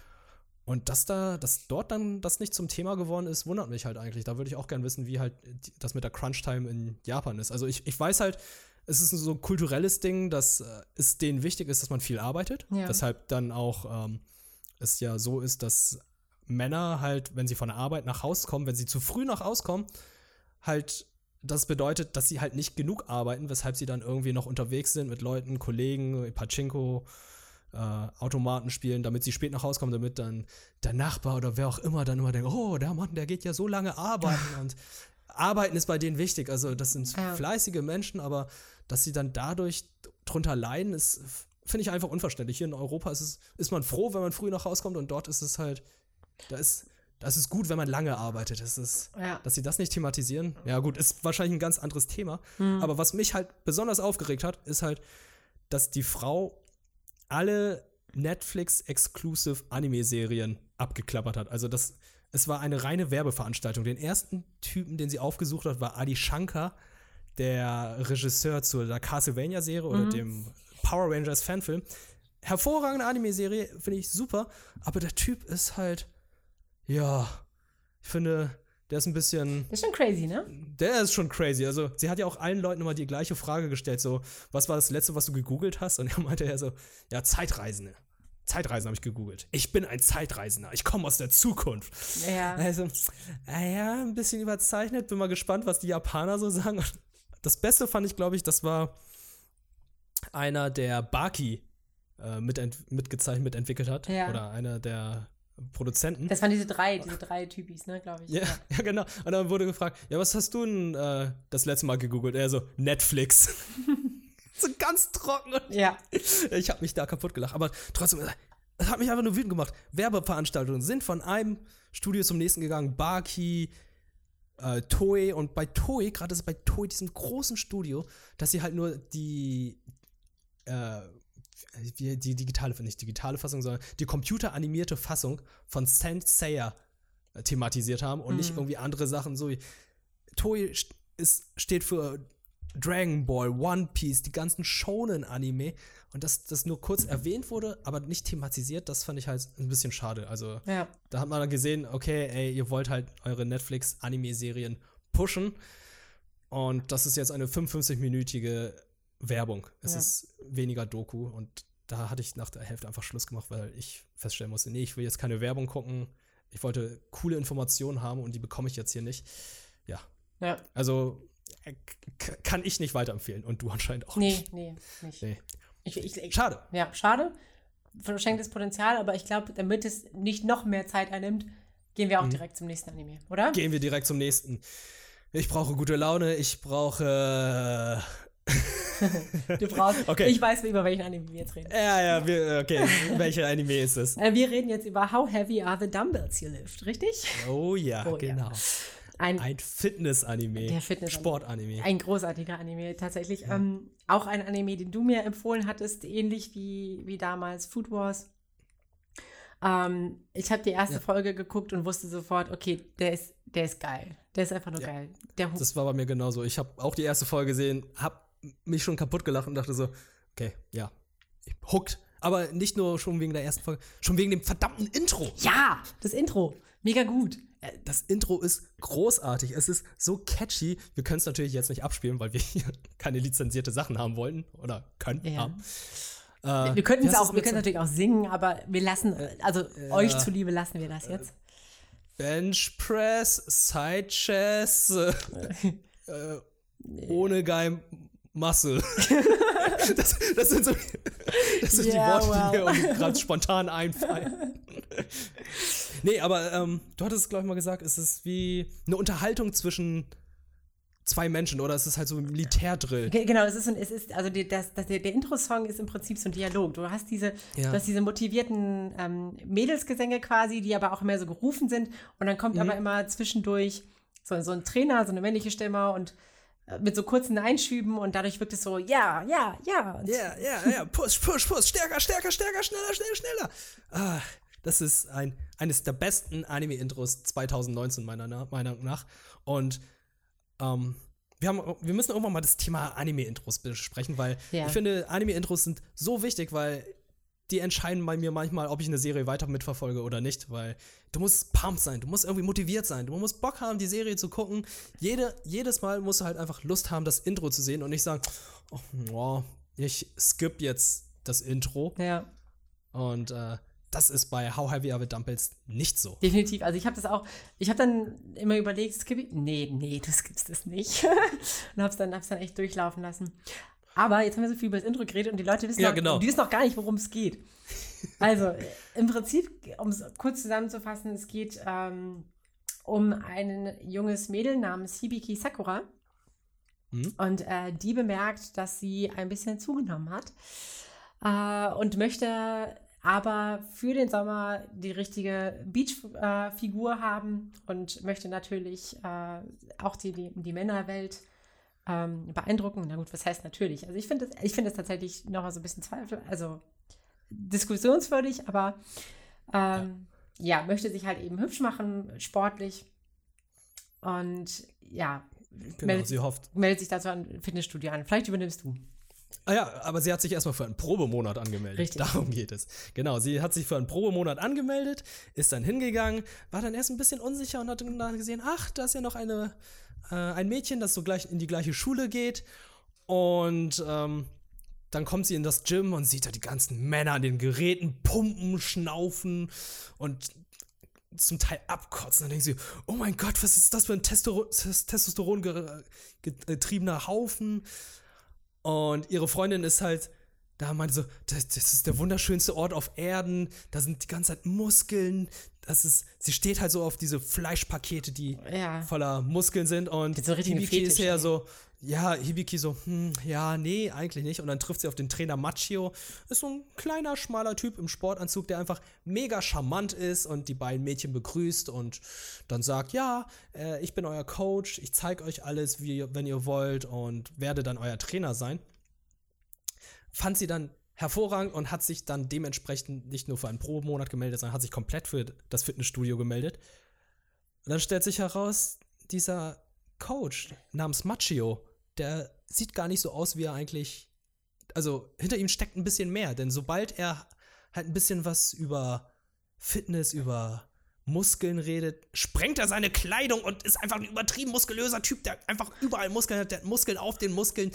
Und dass da, dass dort dann das nicht zum Thema geworden ist, wundert mich halt eigentlich. Da würde ich auch gern wissen, wie halt das mit der Crunch-Time in Japan ist. Also ich, ich weiß halt, es ist so ein kulturelles Ding, dass äh, es denen wichtig ist, dass man viel arbeitet. Ja. Weshalb dann auch ähm, es ja so ist, dass Männer halt, wenn sie von der Arbeit nach Hause kommen, wenn sie zu früh nach Hause kommen, halt das bedeutet, dass sie halt nicht genug arbeiten, weshalb sie dann irgendwie noch unterwegs sind mit Leuten, Kollegen, Pachinko, äh, Automaten spielen, damit sie spät nach Hause kommen, damit dann der Nachbar oder wer auch immer dann immer denkt, oh, der Mann, der geht ja so lange arbeiten und Arbeiten ist bei denen wichtig. Also das sind Ja. fleißige Menschen, aber dass sie dann dadurch drunter leiden, ist finde ich einfach unverständlich. Hier in Europa ist, es, ist man froh, wenn man früh nach Hause kommt und dort ist es halt, da ist, das ist gut, wenn man lange arbeitet. Das ist, Ja. Dass sie das nicht thematisieren. Ja, gut, ist wahrscheinlich ein ganz anderes Thema. Hm. Aber was mich halt besonders aufgeregt hat, ist halt, dass die Frau alle Netflix-exclusive Anime-Serien abgeklappert hat. Also das, es war eine reine Werbeveranstaltung. Den ersten Typen, den sie aufgesucht hat, war Adi Shankar, der Regisseur zu der Castlevania-Serie oder dem Power Rangers Fanfilm. Hervorragende Anime-Serie, finde ich super. Aber der Typ ist halt, ja, ich finde, der ist ein bisschen Das ist schon crazy, ne? der ist schon crazy. Also, sie hat ja auch allen Leuten immer die gleiche Frage gestellt: so, was war das letzte, was du gegoogelt hast? Und er meinte ja so, ja, Zeitreisende. Zeitreisen habe ich gegoogelt. Ich bin ein Zeitreisender. Ich komme aus der Zukunft. Ja. Also, naja, ein bisschen überzeichnet. Bin mal gespannt, was die Japaner so sagen. Das Beste fand ich, glaube ich, das war einer, der Baki äh, mitgezeichnet, mitentwickelt hat. Ja. Oder einer der Produzenten. Das waren diese drei, diese drei Typis, ne, glaube ich. Ja, ja, genau. Und dann wurde gefragt, ja, was hast du denn äh, das letzte Mal gegoogelt? Er so, Netflix. so ganz trocken. Und Ja. ich habe mich da kaputt gelacht. Aber trotzdem, es hat mich einfach nur wütend gemacht. Werbeveranstaltungen sind von einem Studio zum nächsten gegangen. Baki, äh, Toei. Und bei Toei, gerade ist bei Toei, diesem großen Studio, dass sie halt nur die äh, die digitale, nicht digitale Fassung, sondern die computeranimierte Fassung von Saint Seiya äh, thematisiert haben und nicht irgendwie andere Sachen so wie Toei st- ist, steht für Dragon Ball, One Piece, die ganzen Shonen-Anime und dass das nur kurz erwähnt wurde, aber nicht thematisiert, das fand ich halt ein bisschen schade. Also Ja. da hat man dann gesehen, okay, ey, ihr wollt halt eure Netflix-Anime-Serien pushen. Und das ist jetzt eine 55-minütige Werbung. Es Ja. ist weniger Doku. Und da hatte ich nach der Hälfte einfach Schluss gemacht, weil ich feststellen musste, nee, ich will jetzt keine Werbung gucken. Ich wollte coole Informationen haben und die bekomme ich jetzt hier nicht. Ja, Ja. also äh, kann ich nicht weiterempfehlen. Und du anscheinend auch Nee, nicht. nee, nicht. Nee. Ich, ich, ich, Schade. ja, schade. Verschenktes Potenzial, aber ich glaube, damit es nicht noch mehr Zeit einnimmt, gehen wir auch direkt zum nächsten Anime, oder? Gehen wir direkt zum nächsten. Ich brauche gute Laune, ich brauche. Du brauchst. Okay. Ich weiß, über welchen Anime wir jetzt reden. Ja, ja, wir, okay. Welcher Anime ist es? Äh, Wir reden jetzt über How Heavy Are the Dumbbells You Lift, richtig? Oh ja, Oh ja. genau. Ein, Ein Fitness-Anime. Der Fitness-Anime. Sport-Anime. ein großartiger Anime, tatsächlich. Ähm, auch ein Anime, den du mir empfohlen hattest, ähnlich wie, wie damals Food Wars. Ähm, ich habe die erste Ja. Folge geguckt und wusste sofort, okay, der ist, der ist geil. Der ist einfach nur Ja. geil. Der Das war bei mir genauso. Ich habe auch die erste Folge gesehen, habe mich schon kaputt gelacht und dachte so, okay, ja, hooked. Aber nicht nur schon wegen der ersten Folge, schon wegen dem verdammten Intro. ja, das Intro, mega gut. Äh, Das Intro ist großartig. Es ist so catchy. Wir können es natürlich jetzt nicht abspielen, weil wir hier keine lizenzierte Sachen haben wollten oder können Ja. haben. Äh, Wir könnten es auch, wir können natürlich auch singen, aber wir lassen, also euch zuliebe lassen wir das jetzt. Bench Press, Side Chest, äh, äh, ohne Guy Muscle. das, das sind so das sind Ja, die Worte, die wow. mir irgendwie gerade spontan einfallen. nee, aber ähm, du hattest es, glaube ich, mal gesagt, es ist wie eine Unterhaltung zwischen zwei Menschen oder es ist halt so ein Militärdrill. Ge- Genau, es ist, ein, es ist also die, das, das, der, der Intro-Song ist im Prinzip so ein Dialog. Du hast diese, Ja. du hast diese motivierten ähm, Mädelsgesänge quasi, die aber auch mehr so gerufen sind. Und dann kommt Mhm. aber immer zwischendurch so, so ein Trainer, so eine männliche Stimme und mit so kurzen Einschüben und dadurch wirkt es so, ja, ja, ja. Ja, ja, ja, push, push, push, stärker, stärker, stärker, schneller, schneller, schneller. Ah, das ist ein, eines der besten Anime-Intros 2019, meiner Meinung nach. Und ähm, wir, haben, wir müssen irgendwann mal das Thema Anime-Intros besprechen, weil Ja. ich finde, Anime-Intros sind so wichtig, weil die entscheiden bei mir manchmal, ob ich eine Serie weiter mitverfolge oder nicht, weil du musst pumped sein, du musst irgendwie motiviert sein, du musst Bock haben, die Serie zu gucken. Jede, jedes Mal musst du halt einfach Lust haben, das Intro zu sehen und nicht sagen, oh, oh, ich skip jetzt das Intro. Ja, Und äh, das ist bei How Heavy Are the Dumbbells nicht so. definitiv. Also ich habe das auch, ich habe dann immer überlegt, skip ich? Nee, nee, du skippst das nicht. und hab's dann, hab's dann echt durchlaufen lassen. Aber jetzt haben wir so viel über das Intro geredet und die Leute wissen, Ja, noch, genau. die wissen noch gar nicht, worum es geht. Also, im Prinzip, um es kurz zusammenzufassen, es geht ähm, um ein junges Mädel namens Hibiki Sakura. Mhm. Und äh, die bemerkt, dass sie ein bisschen zugenommen hat. äh, und möchte aber für den Sommer die richtige Beach-Figur äh, haben und möchte natürlich äh, auch die, die, die Männerwelt ähm, beeindrucken. Na gut, was heißt natürlich? Also ich finde es ich find tatsächlich noch mal so ein bisschen Zweifel, also diskussionswürdig, aber ähm, ja. ja, möchte sich halt eben hübsch machen, sportlich. Und ja, genau, meldet, sie hofft. meldet sich dazu ein Fitnessstudio an. Vielleicht übernimmst du. Ah ja, aber sie hat sich erstmal für einen Probemonat angemeldet. Richtig. Darum geht es. Genau, sie hat sich für einen Probemonat angemeldet, ist dann hingegangen, war dann erst ein bisschen unsicher und hat dann gesehen, ach, da ist ja noch eine, äh, ein Mädchen, das so gleich in die gleiche Schule geht. Und ähm, dann kommt sie in das Gym und sieht da die ganzen Männer an den Geräten pumpen, schnaufen und zum Teil abkotzen. Dann denkt sie, oh mein Gott, was ist das für ein Testosteron getriebener Haufen? Und ihre Freundin ist halt, da meinte so, das, das, ist der wunderschönste Ort auf Erden, da sind die ganze Zeit Muskeln, das ist, sie steht halt so auf diese Fleischpakete, die Ja. voller Muskeln sind und so Hibiki Fetisch, ist ja ey. so, ja, Hibiki so, hm, ja, nee, eigentlich nicht. Und dann trifft sie auf den Trainer Machio. Ist so ein kleiner, schmaler Typ im Sportanzug, der einfach mega charmant ist und die beiden Mädchen begrüßt und dann sagt, ja, äh, ich bin euer Coach, ich zeige euch alles, wie, wenn ihr wollt und werde dann euer Trainer sein. Fand sie dann hervorragend und hat sich dann dementsprechend nicht nur für einen Probemonat gemeldet, sondern hat sich komplett für das Fitnessstudio gemeldet. Und dann stellt sich heraus, dieser Coach namens Machio, der sieht gar nicht so aus, wie er eigentlich. Also hinter ihm steckt ein bisschen mehr, denn sobald er halt ein bisschen was über Fitness, über Muskeln redet, sprengt er seine Kleidung und ist einfach ein übertrieben muskulöser Typ, der einfach überall Muskeln hat, der hat Muskeln auf den Muskeln.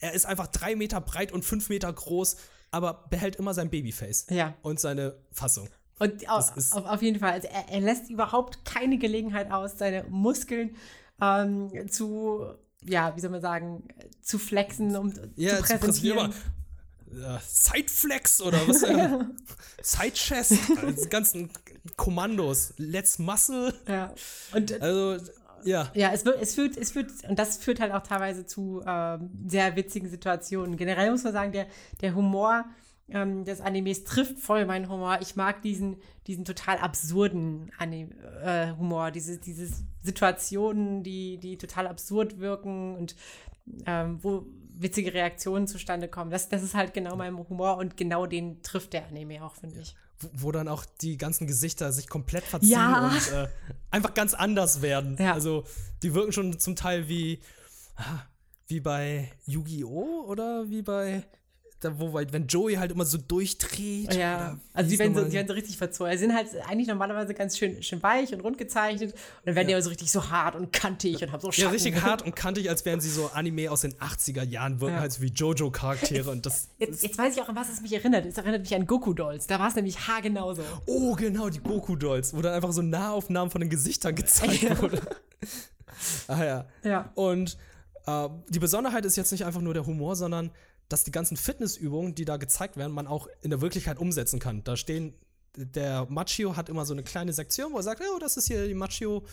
Er ist einfach drei Meter breit und fünf Meter groß, aber behält immer sein Babyface Ja. und seine Fassung. Und auf, auf, auf jeden Fall, also er, er lässt überhaupt keine Gelegenheit aus, seine Muskeln ähm, zu, ja, wie soll man sagen, zu flexen, um Ja, zu zu präsentieren. präsentieren. Immer, äh, Sideflex oder was? äh, Sidechest, die ganzen Kommandos. Let's Muscle. Ja. Und Also, ja. ja, es, wird, es, führt, es führt, und das führt halt auch teilweise zu ähm, sehr witzigen Situationen. Generell muss man sagen, der, der Humor ähm, des Animes trifft voll meinen Humor. Ich mag diesen, diesen total absurden Anim äh, Humor, diese, diese Situationen, die, die total absurd wirken und ähm, wo witzige Reaktionen zustande kommen. Das, das ist halt genau mein Humor und genau den trifft der Anime auch, finde ich. Wo, dann auch die ganzen Gesichter sich komplett verziehen Ja. und äh, einfach ganz anders werden. Ja. Also, die wirken schon zum Teil wie, ah, wie bei Yu-Gi-Oh! oder wie bei. Da, wo, wenn Joey halt immer so durchdreht. Ja, also die werden, so, die werden so richtig verzogen. Die sind halt eigentlich normalerweise ganz schön, schön weich und rund gezeichnet. Und dann werden die aber so richtig so hart und kantig und haben so Ja, Schatten. richtig hart und kantig, als wären sie so Anime aus den 80er Jahren, wirken Ja. halt so wie Jojo-Charaktere und das. Jetzt, jetzt weiß ich auch, an was es mich erinnert. Es erinnert mich an Goku-Dolls. Da war es nämlich haargenauso. Oh, genau, die Goku-Dolls, wo dann einfach so Nahaufnahmen von den Gesichtern gezeigt wurde. ah ja. Ja. Und äh, die Besonderheit ist jetzt nicht einfach nur der Humor, sondern dass die ganzen Fitnessübungen, die da gezeigt werden, man auch in der Wirklichkeit umsetzen kann. Da stehen, der Machio hat immer so eine kleine Sektion, wo er sagt, oh, das ist hier die Machio.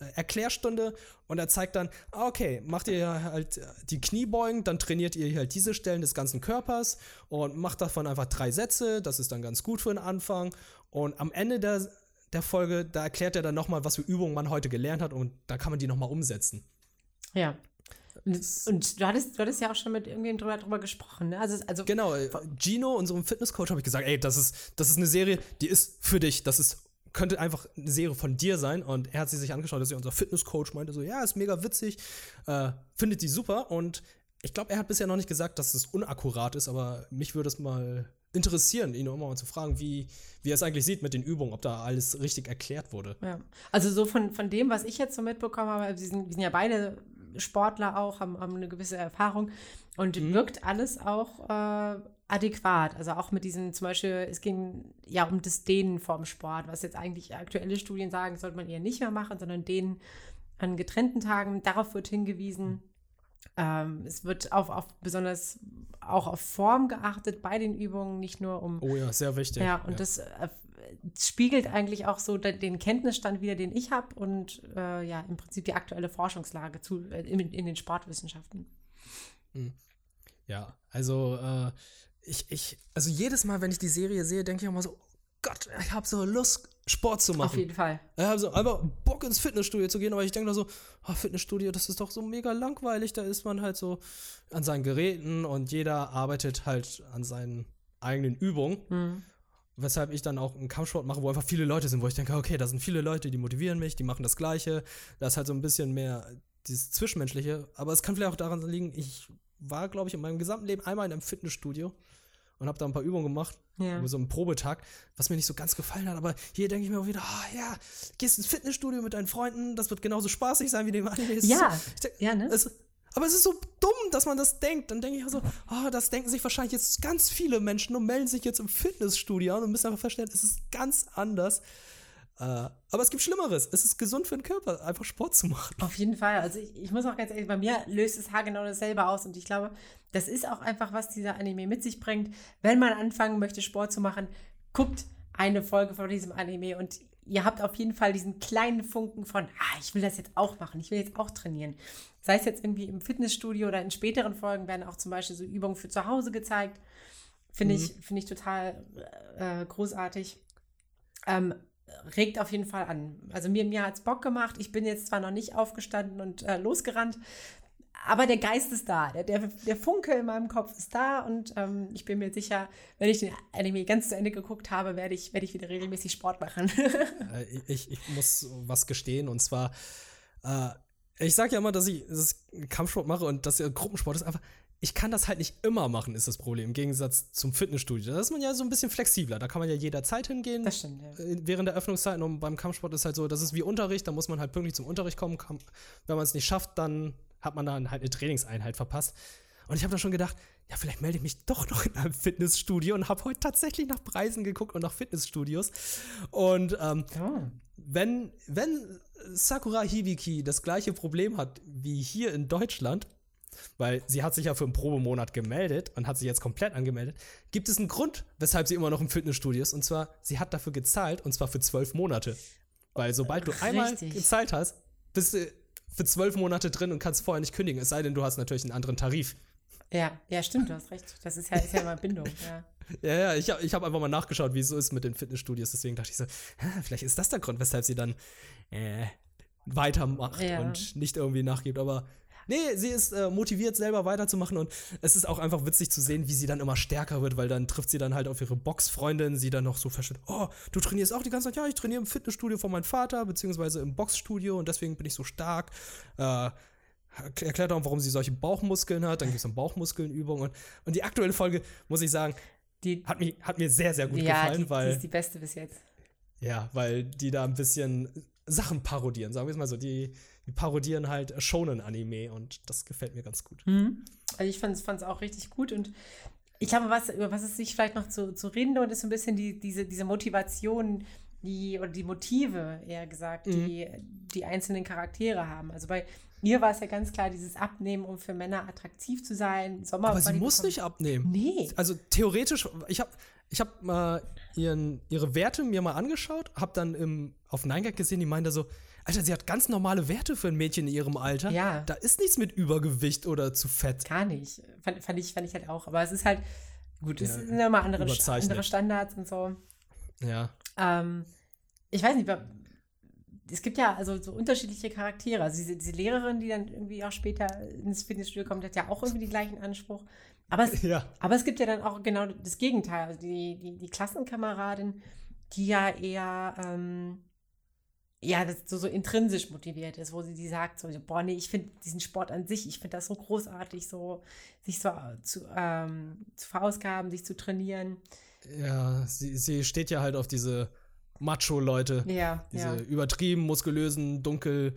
äh, Erklärstunde und er zeigt dann, ah, okay, macht ihr halt äh, die Kniebeugen, dann trainiert ihr halt diese Stellen des ganzen Körpers und macht davon einfach drei Sätze, das ist dann ganz gut für den Anfang und am Ende der, der Folge, da erklärt er dann nochmal, was für Übungen man heute gelernt hat und da kann man die nochmal umsetzen. Ja. Und, und du, hattest, du hattest ja auch schon mit irgendwem drüber, drüber gesprochen. Ne? Also, also Genau, äh, Gino, unserem Fitnesscoach, habe ich gesagt, ey, das ist, das ist eine Serie, die ist für dich. Das ist, könnte einfach eine Serie von dir sein. Und er hat sie sich angeschaut, dass er unser Fitnesscoach meinte so, ja, ist mega witzig, äh, findet die super. Und ich glaube, er hat bisher noch nicht gesagt, dass es unakkurat ist, aber mich würde es mal interessieren, ihn auch mal zu fragen, wie, wie er es eigentlich sieht mit den Übungen, ob da alles richtig erklärt wurde. Ja. Also so von, von dem, was ich jetzt so mitbekommen habe, wir sind, wir sind ja beide Sportler auch, haben, haben eine gewisse Erfahrung und wirkt alles auch äh, adäquat. Also auch mit diesen, zum Beispiel, es ging ja um das Dehnen vorm Sport, was jetzt eigentlich aktuelle Studien sagen, sollte man eher nicht mehr machen, sondern Dehnen an getrennten Tagen. Darauf wird hingewiesen. Ähm, es wird auf, auf besonders auch auf Form geachtet bei den Übungen, nicht nur um Oh ja, sehr wichtig. ja, und das äh, spiegelt eigentlich auch so de- den Kenntnisstand wieder, den ich habe und äh, ja, im Prinzip die aktuelle Forschungslage zu, äh, in, in den Sportwissenschaften. Ja, also äh, ich, ich, also jedes Mal, wenn ich die Serie sehe, denke ich auch mal so, oh Gott, ich habe so Lust, Sport zu machen. Auf jeden Fall. Ich habe so einfach Bock ins Fitnessstudio zu gehen, aber ich denke da so, oh, Fitnessstudio, das ist doch so mega langweilig, da ist man halt so an seinen Geräten und jeder arbeitet halt an seinen eigenen Übungen. Mhm. Weshalb ich dann auch einen Kampfsport mache, wo einfach viele Leute sind, wo ich denke, okay, da sind viele Leute, die motivieren mich, die machen das Gleiche. Da ist halt so ein bisschen mehr dieses Zwischenmenschliche. Aber es kann vielleicht auch daran liegen, ich war, glaube ich, in meinem gesamten Leben einmal in einem Fitnessstudio und habe da ein paar Übungen gemacht, Ja. über so einen Probetag, was mir nicht so ganz gefallen hat. Aber hier denke ich mir auch wieder, ah ja, gehst ins Fitnessstudio mit deinen Freunden, das wird genauso spaßig sein wie dem Anime. Ja, so, denk, ja, ne? es, aber es ist so dass man das denkt. Dann denke ich auch so, ah, das denken sich wahrscheinlich jetzt ganz viele Menschen und melden sich jetzt im Fitnessstudio an und müssen einfach feststellen, es ist ganz anders. Äh, aber es gibt Schlimmeres. Es ist gesund für den Körper, einfach Sport zu machen. Auf jeden Fall. Also ich, ich muss auch ganz ehrlich, bei mir löst es haargenau dasselbe aus und ich glaube, das ist auch einfach, was dieser Anime mit sich bringt. Wenn man anfangen möchte, Sport zu machen, guckt eine Folge von diesem Anime und ihr habt auf jeden Fall diesen kleinen Funken von, ah, ich will das jetzt auch machen, ich will jetzt auch trainieren. Sei es jetzt irgendwie im Fitnessstudio oder in späteren Folgen werden auch zum Beispiel so Übungen für zu Hause gezeigt. Finde ich, finde ich total äh, großartig. Ähm, regt auf jeden Fall an. Also mir, mir hat es Bock gemacht. Ich bin jetzt zwar noch nicht aufgestanden und äh, losgerannt, aber der Geist ist da. Der, der, der Funke in meinem Kopf ist da und ähm, ich bin mir sicher, wenn ich den Anime ganz zu Ende geguckt habe, werde ich, werde ich wieder regelmäßig Sport machen. Äh, ich, ich muss was gestehen und zwar, äh, ich sage ja immer, dass ich, ich Kampfsport mache und dass ja Gruppensport ist einfach. Ich kann das halt nicht immer machen, ist das Problem. Im Gegensatz zum Fitnessstudio. Da ist man ja so ein bisschen flexibler. Da kann man ja jederzeit hingehen. Das stimmt, ja. Äh, Während der Öffnungszeiten und beim Kampfsport ist halt so, das ist wie Unterricht, da muss man halt pünktlich zum Unterricht kommen. Wenn man es nicht schafft, dann hat man dann halt eine Trainingseinheit verpasst. Und ich habe dann schon gedacht, ja, vielleicht melde ich mich doch noch in einem Fitnessstudio und habe heute tatsächlich nach Preisen geguckt und nach Fitnessstudios. Und ähm, Oh. wenn, wenn Sakura Hibiki das gleiche Problem hat wie hier in Deutschland, weil sie hat sich ja für einen Probemonat gemeldet und hat sich jetzt komplett angemeldet, gibt es einen Grund, weshalb sie immer noch im Fitnessstudio ist. Und zwar, sie hat dafür gezahlt und zwar für zwölf Monate. Weil sobald du einmal Richtig. gezahlt hast, bist du für zwölf Monate drin und kannst vorher nicht kündigen. Es sei denn, du hast natürlich einen anderen Tarif. Ja, ja, stimmt, du hast recht. Das ist ja, ist ja immer Bindung. Ja. Ja, ja, ich habe ich hab einfach mal nachgeschaut, wie es so ist mit den Fitnessstudios. Deswegen dachte ich so, vielleicht ist das der Grund, weshalb sie dann äh, weitermacht Ja. und nicht irgendwie nachgibt. Aber nee, sie ist äh, motiviert, selber weiterzumachen. Und es ist auch einfach witzig zu sehen, wie sie dann immer stärker wird, weil dann trifft sie dann halt auf ihre Boxfreundin, sie dann noch so versteht, oh, du trainierst auch die ganze Zeit. Ja, ich trainiere im Fitnessstudio von meinem Vater, beziehungsweise im Boxstudio und deswegen bin ich so stark. Äh, erklärt auch, warum sie solche Bauchmuskeln hat. Dann gibt es dann Bauchmuskelnübungen. Und, und die aktuelle Folge, muss ich sagen, Die, hat, mich, hat mir sehr, sehr gut ja, gefallen, die, die weil, ist die beste bis jetzt. ja, weil die da ein bisschen Sachen parodieren, sagen wir es mal so. Die, die parodieren halt Shonen-Anime und das gefällt mir ganz gut. Also ich fand es auch richtig gut und ich glaube, was, über was es sich vielleicht noch zu, zu reden lohnt, ist so ein bisschen die, diese, diese Motivation, die, oder die Motive, eher gesagt, die die einzelnen Charaktere haben. Also bei ihr war es ja ganz klar, dieses Abnehmen, um für Männer attraktiv zu sein. Sommer Aber sie muss nicht abnehmen. Nee. Also theoretisch, ich habe ich hab mal ihren, ihre Werte mir mal angeschaut, habe dann im, auf Neingag gesehen, die meinte so, Alter, sie hat ganz normale Werte für ein Mädchen in ihrem Alter. Ja. Da ist nichts mit Übergewicht oder zu fett. Gar nicht. Fand, fand, ich, fand ich halt auch. Aber es ist halt, gut, es Ja, sind immer andere, andere Standards und so. Ja. Ähm, ich weiß nicht, es gibt ja also so unterschiedliche Charaktere. Also diese, diese Lehrerin, die dann irgendwie auch später ins Fitnessstudio kommt, hat ja auch irgendwie den gleichen Anspruch. Aber es, Ja. aber es gibt ja dann auch genau das Gegenteil. Also die, die, die Klassenkameradin, die ja eher ähm, ja, das so, so intrinsisch motiviert ist, wo sie die sagt, so, boah, nee, ich finde diesen Sport an sich, ich finde das so großartig, so sich so zu, ähm, zu verausgaben, sich zu trainieren. Ja, sie, sie steht ja halt auf diese Macho-Leute. Ja, Diese ja. übertrieben muskulösen, dunkel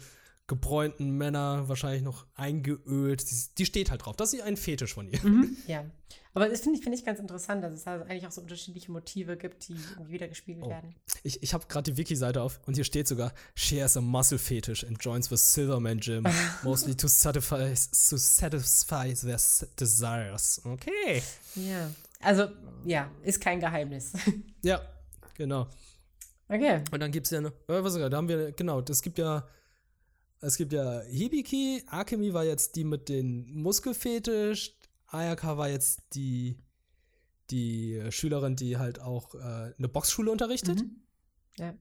gebräunten Männer, wahrscheinlich noch eingeölt. Die, die steht halt drauf. Das ist ein Fetisch von ihr. Mhm, ja. Aber das finde ich, finde ich ganz interessant, dass es also eigentlich auch so unterschiedliche Motive gibt, die irgendwie wieder gespiegelt Oh. werden. Ich, ich habe gerade die Wiki-Seite auf und hier steht sogar, she has a muscle fetish and joins the Silverman Gym, mostly to satisfy, to satisfy their desires. Okay. Ja. Also, ja, ist kein Geheimnis. Ja, genau. Okay. Und dann gibt es ja noch, äh, was sogar, da haben wir, genau, es gibt ja, es gibt ja Hibiki, Akemi war jetzt die mit den Muskelfetisch, Ayaka war jetzt die, die Schülerin, die halt auch äh, eine Boxschule unterrichtet. Mhm. Ja.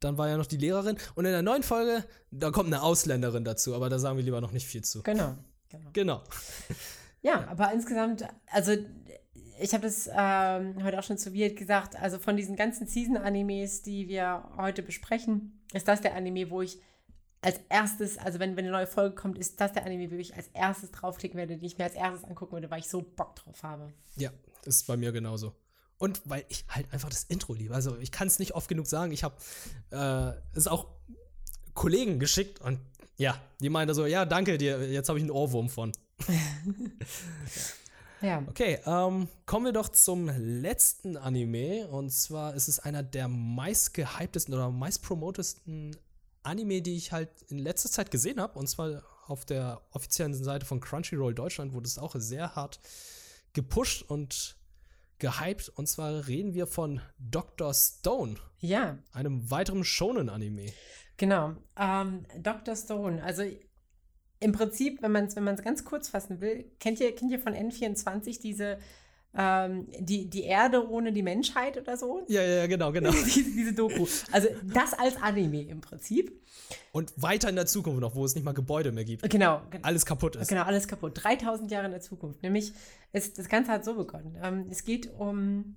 Dann war ja noch die Lehrerin. Und in der neuen Folge, da kommt eine Ausländerin dazu, aber da sagen wir lieber noch nicht viel zu. Genau. genau. Genau. Ja, aber insgesamt, also ich habe das ähm, heute auch schon zu Wirt gesagt, also von diesen ganzen Season-Animes, die wir heute besprechen, ist das der Anime, wo ich als erstes, also wenn, wenn eine neue Folge kommt, ist das der Anime, wo ich als erstes draufklicken werde, den ich mir als erstes angucken würde, weil ich so Bock drauf habe. Ja, das ist bei mir genauso. Und weil ich halt einfach das Intro liebe. Also ich kann es nicht oft genug sagen. Ich habe äh, es auch Kollegen geschickt und ja, die meinte so, ja, danke dir, jetzt habe ich einen Ohrwurm von. ja. Okay, ähm, kommen wir doch zum letzten Anime. Und zwar ist es einer der meistgehyptesten oder meistpromotesten Anime, die ich halt in letzter Zeit gesehen habe. Und zwar auf der offiziellen Seite von Crunchyroll Deutschland wurde es auch sehr hart gepusht und gehypt. Und zwar reden wir von Dr. Stone. Ja. Einem weiteren Shonen-Anime. Genau. Ähm, Dr. Stone. Also im Prinzip, wenn man es wenn ganz kurz fassen will, kennt ihr, kennt ihr von N24 diese ähm, die, die Erde ohne die Menschheit oder so? Ja, ja, genau, genau. diese, diese Doku. Also das als Anime im Prinzip. Und weiter in der Zukunft noch, wo es nicht mal Gebäude mehr gibt. Genau. Alles kaputt ist. Genau, alles kaputt. 3000 Jahre in der Zukunft. Nämlich, ist, das Ganze hat so begonnen. Ähm, es geht um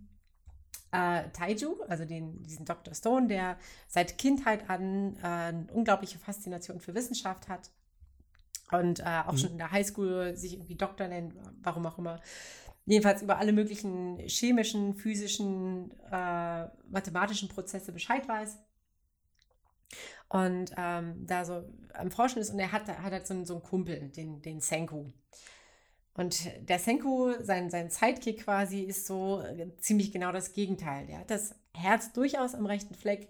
äh, Taiju, also den, diesen Dr. Stone, der seit Kindheit an äh, eine unglaubliche Faszination für Wissenschaft hat und äh, auch mhm. schon in der Highschool sich irgendwie Doktor nennt, warum auch immer. Jedenfalls über alle möglichen chemischen, physischen, äh, mathematischen Prozesse Bescheid weiß. Und ähm, da so am Forschen ist und er hat, hat halt so einen, so einen Kumpel, den, den Senku. Und der Senku, sein, sein Sidekick quasi, ist so äh, ziemlich genau das Gegenteil. Der hat das Herz durchaus am rechten Fleck,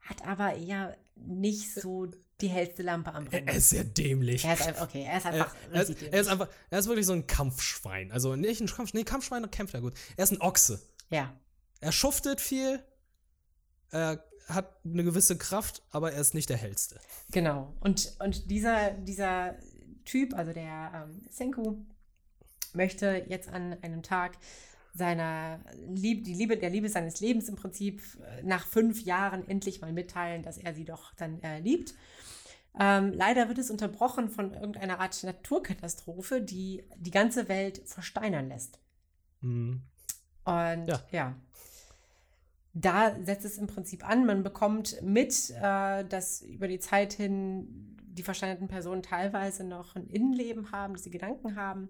hat aber eher nicht so die hellste Lampe am Brennen. Er ist sehr dämlich. Er ist einfach, okay, er ist einfach er, er, ist, er, ist, einfach, er ist wirklich so ein Kampfschwein. Also nicht ein Kampfschwein, nee, Kampfschwein kämpft ja gut. Er ist ein Ochse. Ja. Er schuftet viel, er hat eine gewisse Kraft, aber er ist nicht der hellste. Genau. Und, und dieser, dieser Typ, also der ähm, Senku, möchte jetzt an einem Tag seiner Liebe, die Liebe, der Liebe seines Lebens im Prinzip äh, nach fünf Jahren endlich mal mitteilen, dass er sie doch dann äh, liebt. Ähm, leider wird es unterbrochen von irgendeiner Art Naturkatastrophe, die die ganze Welt versteinern lässt. Mhm. Und ja. ja. da setzt es im Prinzip an. Man bekommt mit, äh, dass über die Zeit hin die versteinerten Personen teilweise noch ein Innenleben haben, dass sie Gedanken haben.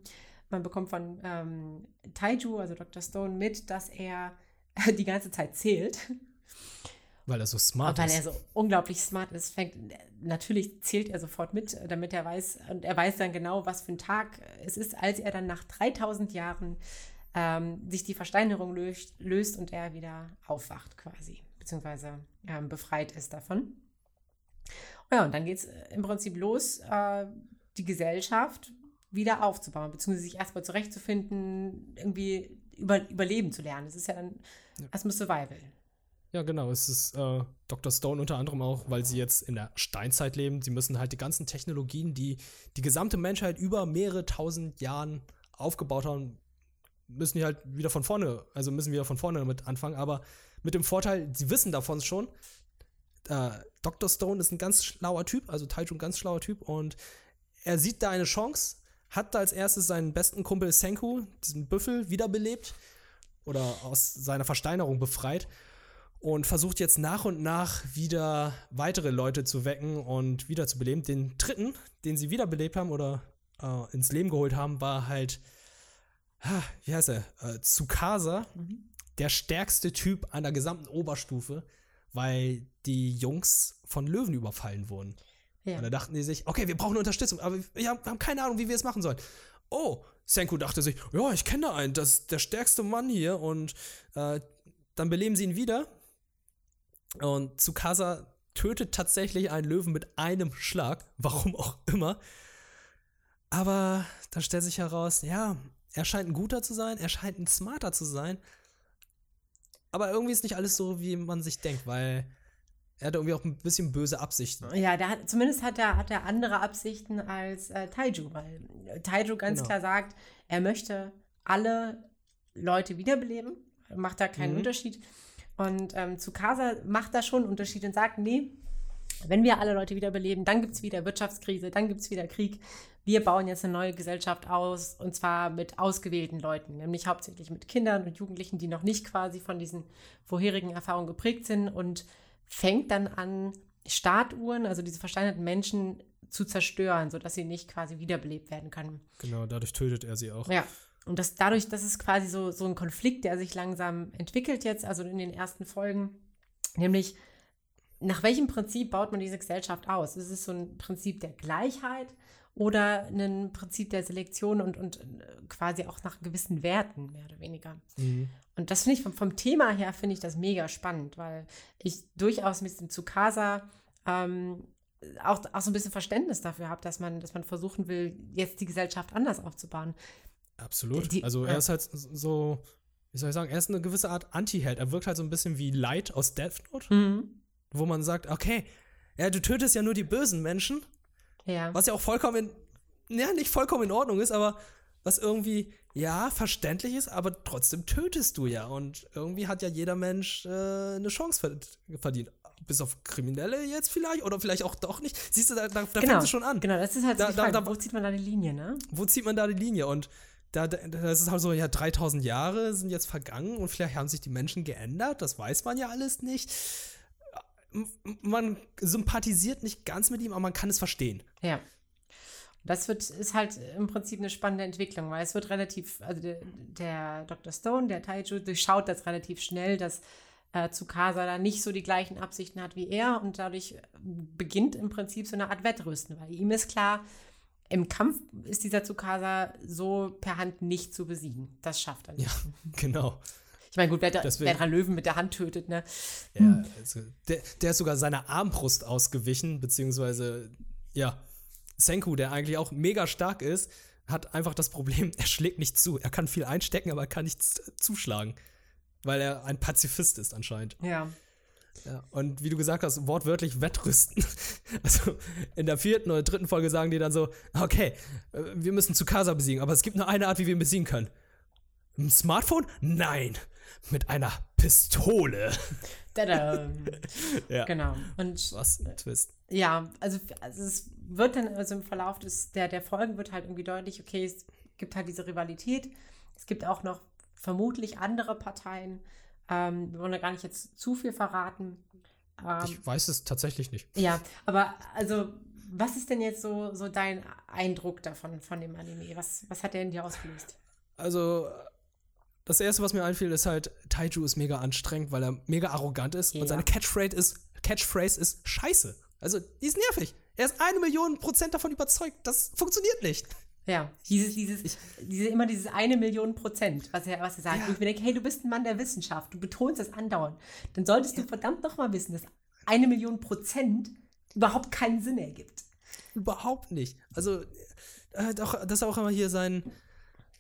Man bekommt von ähm, Taiju, also Dr. Stone, mit, dass er die ganze Zeit zählt. Weil er so smart weil ist. Weil er so unglaublich smart ist. Fängt, natürlich zählt er sofort mit, damit er weiß, und er weiß dann genau, was für ein Tag es ist, als er dann nach 3000 Jahren ähm, sich die Versteinerung löst, löst, und er wieder aufwacht quasi, beziehungsweise ähm, befreit ist davon. Ja, und dann geht es äh, im Prinzip los, äh, die Gesellschaft wieder aufzubauen, beziehungsweise sich erstmal zurechtzufinden, irgendwie über, überleben zu lernen. Das ist ja dann ja. erstmal Survival. Ja, genau. Es ist äh, Dr. Stone unter anderem auch, weil sie jetzt in der Steinzeit leben. Sie müssen halt die ganzen Technologien, die die gesamte Menschheit über mehrere tausend Jahren aufgebaut haben, müssen die halt wieder von vorne, also müssen wieder von vorne damit anfangen. Aber mit dem Vorteil, sie wissen davon schon. Äh, Dr. Stone ist ein ganz schlauer Typ, also Taiju ein ganz schlauer Typ und er sieht da eine Chance, hat da als erstes seinen besten Kumpel Senku, diesen Büffel, wiederbelebt oder aus seiner Versteinerung befreit und versucht jetzt nach und nach wieder weitere Leute zu wecken und wieder zu beleben. Den dritten, den sie wiederbelebt haben oder äh, ins Leben geholt haben, war halt, wie heißt er, äh, Tsukasa, mhm. der stärkste Typ an der gesamten Oberstufe, weil die Jungs von Löwen überfallen wurden. Ja. Und da dachten die sich, okay, wir brauchen Unterstützung, aber wir haben, keine Ahnung, wie wir es machen sollen. Oh, Senku dachte sich, ja, ich kenne da einen, das ist der stärkste Mann hier und äh, dann beleben sie ihn wieder und Tsukasa tötet tatsächlich einen Löwen mit einem Schlag, warum auch immer. Aber dann stellt sich heraus, ja, er scheint ein guter zu sein, er scheint ein smarter zu sein. Aber irgendwie ist nicht alles so, wie man sich denkt, weil er hat irgendwie auch ein bisschen böse Absichten. Ja, der hat, zumindest hat er, hat er andere Absichten als äh, Taiju, weil Taiju ganz genau. klar sagt, er möchte alle Leute wiederbeleben. Macht da keinen Mhm. Unterschied. Und ähm, Tsukasa macht da schon einen Unterschied und sagt, nee, wenn wir alle Leute wiederbeleben, dann gibt es wieder Wirtschaftskrise, dann gibt es wieder Krieg. Wir bauen jetzt eine neue Gesellschaft aus und zwar mit ausgewählten Leuten, nämlich hauptsächlich mit Kindern und Jugendlichen, die noch nicht quasi von diesen vorherigen Erfahrungen geprägt sind und fängt dann an, Statuen, also diese versteinerten Menschen, zu zerstören, sodass sie nicht quasi wiederbelebt werden können. Genau, dadurch tötet er sie auch. Ja. Und das dadurch, das ist quasi so, so ein Konflikt, der sich langsam entwickelt jetzt, also in den ersten Folgen. Nämlich, nach welchem Prinzip baut man diese Gesellschaft aus? Ist es so ein Prinzip der Gleichheit oder ein Prinzip der Selektion und, und äh, quasi auch nach gewissen Werten, mehr oder weniger? Mhm. Und das finde ich vom, vom Thema her, finde ich das mega spannend, weil ich durchaus mit dem Tsukasa ähm, auch, auch so ein bisschen Verständnis dafür habe, dass man, dass man versuchen will, jetzt die Gesellschaft anders aufzubauen. Absolut. Die- also er ist halt so, wie soll ich sagen, er ist eine gewisse Art Anti-Held. Er wirkt halt so ein bisschen wie Light aus Death Note, wo man sagt, okay, ja, du tötest ja nur die bösen Menschen, Ja. was ja auch vollkommen, in, ja, nicht vollkommen in Ordnung ist, aber was irgendwie, ja, verständlich ist, aber trotzdem tötest du ja. Und irgendwie hat ja jeder Mensch äh, eine Chance ver- verdient. Bis auf Kriminelle jetzt vielleicht oder vielleicht auch doch nicht. Siehst du, da, da, da fängt es schon an. Genau, das ist halt so Da- da- da- wo zieht man da die Linie, ne? wo zieht man da die Linie? Und da, da das ist halt so, ja, 3000 Jahre sind jetzt vergangen und vielleicht haben sich die Menschen geändert, das weiß man ja alles nicht. Man sympathisiert nicht ganz mit ihm, aber man kann es verstehen. Ja. Das wird, ist halt im Prinzip eine spannende Entwicklung, weil es wird relativ, also der, der Dr. Stone, der Taiju, durchschaut das relativ schnell, dass äh, Tsukasa da nicht so die gleichen Absichten hat wie er und dadurch beginnt im Prinzip so eine Art Wettrüsten, weil ihm ist klar, im Kampf ist dieser Tsukasa so per Hand nicht zu besiegen. Das schafft er nicht. Ja, genau. Ich meine, gut, wer, Deswegen- wer dran Löwen mit der Hand tötet, ne? Ja, also, der, der ist sogar seiner Armbrust ausgewichen, beziehungsweise, ja, Senku, der eigentlich auch mega stark ist, hat einfach das Problem, er schlägt nicht zu. Er kann viel einstecken, aber er kann nichts zuschlagen. Weil er ein Pazifist ist anscheinend. Ja. Ja, und wie du gesagt hast, wortwörtlich wettrüsten. Also in der vierten oder dritten Folge sagen die dann so, okay, äh, wir müssen Tsukasa besiegen, aber es gibt nur eine Art, wie wir ihn besiegen können. Ein Smartphone? Nein. Mit einer Pistole. Tada. Ja. Genau. Und Was ein Twist. Ja, also, also es wird dann, also im Verlauf des, der, der Folgen wird halt irgendwie deutlich, okay, es gibt halt diese Rivalität. Es gibt auch noch vermutlich andere Parteien. Ähm, wir wollen da gar nicht jetzt zu viel verraten. Ähm, Ich weiß es tatsächlich nicht. ja, aber also, was ist denn jetzt so, so dein Eindruck davon, von dem Anime? Was, was hat der in dir ausgelöst? Also, das erste, was mir einfiel, ist halt, Taiju ist mega anstrengend, weil er mega arrogant ist Ja. und seine Catchphrase ist, Catchphrase ist Scheiße. Also, die ist nervig. Er ist eine Million Prozent davon überzeugt. Das funktioniert nicht. Ja, dieses, dieses, diese, immer dieses eine Million Prozent, was er, was er sagt. Ja. Und ich mir denke, hey, du bist ein Mann der Wissenschaft, du betonst das andauernd. Dann solltest du verdammt nochmal wissen, dass eine Million Prozent überhaupt keinen Sinn ergibt. Überhaupt nicht. Also, äh, doch, dass er auch immer hier sein,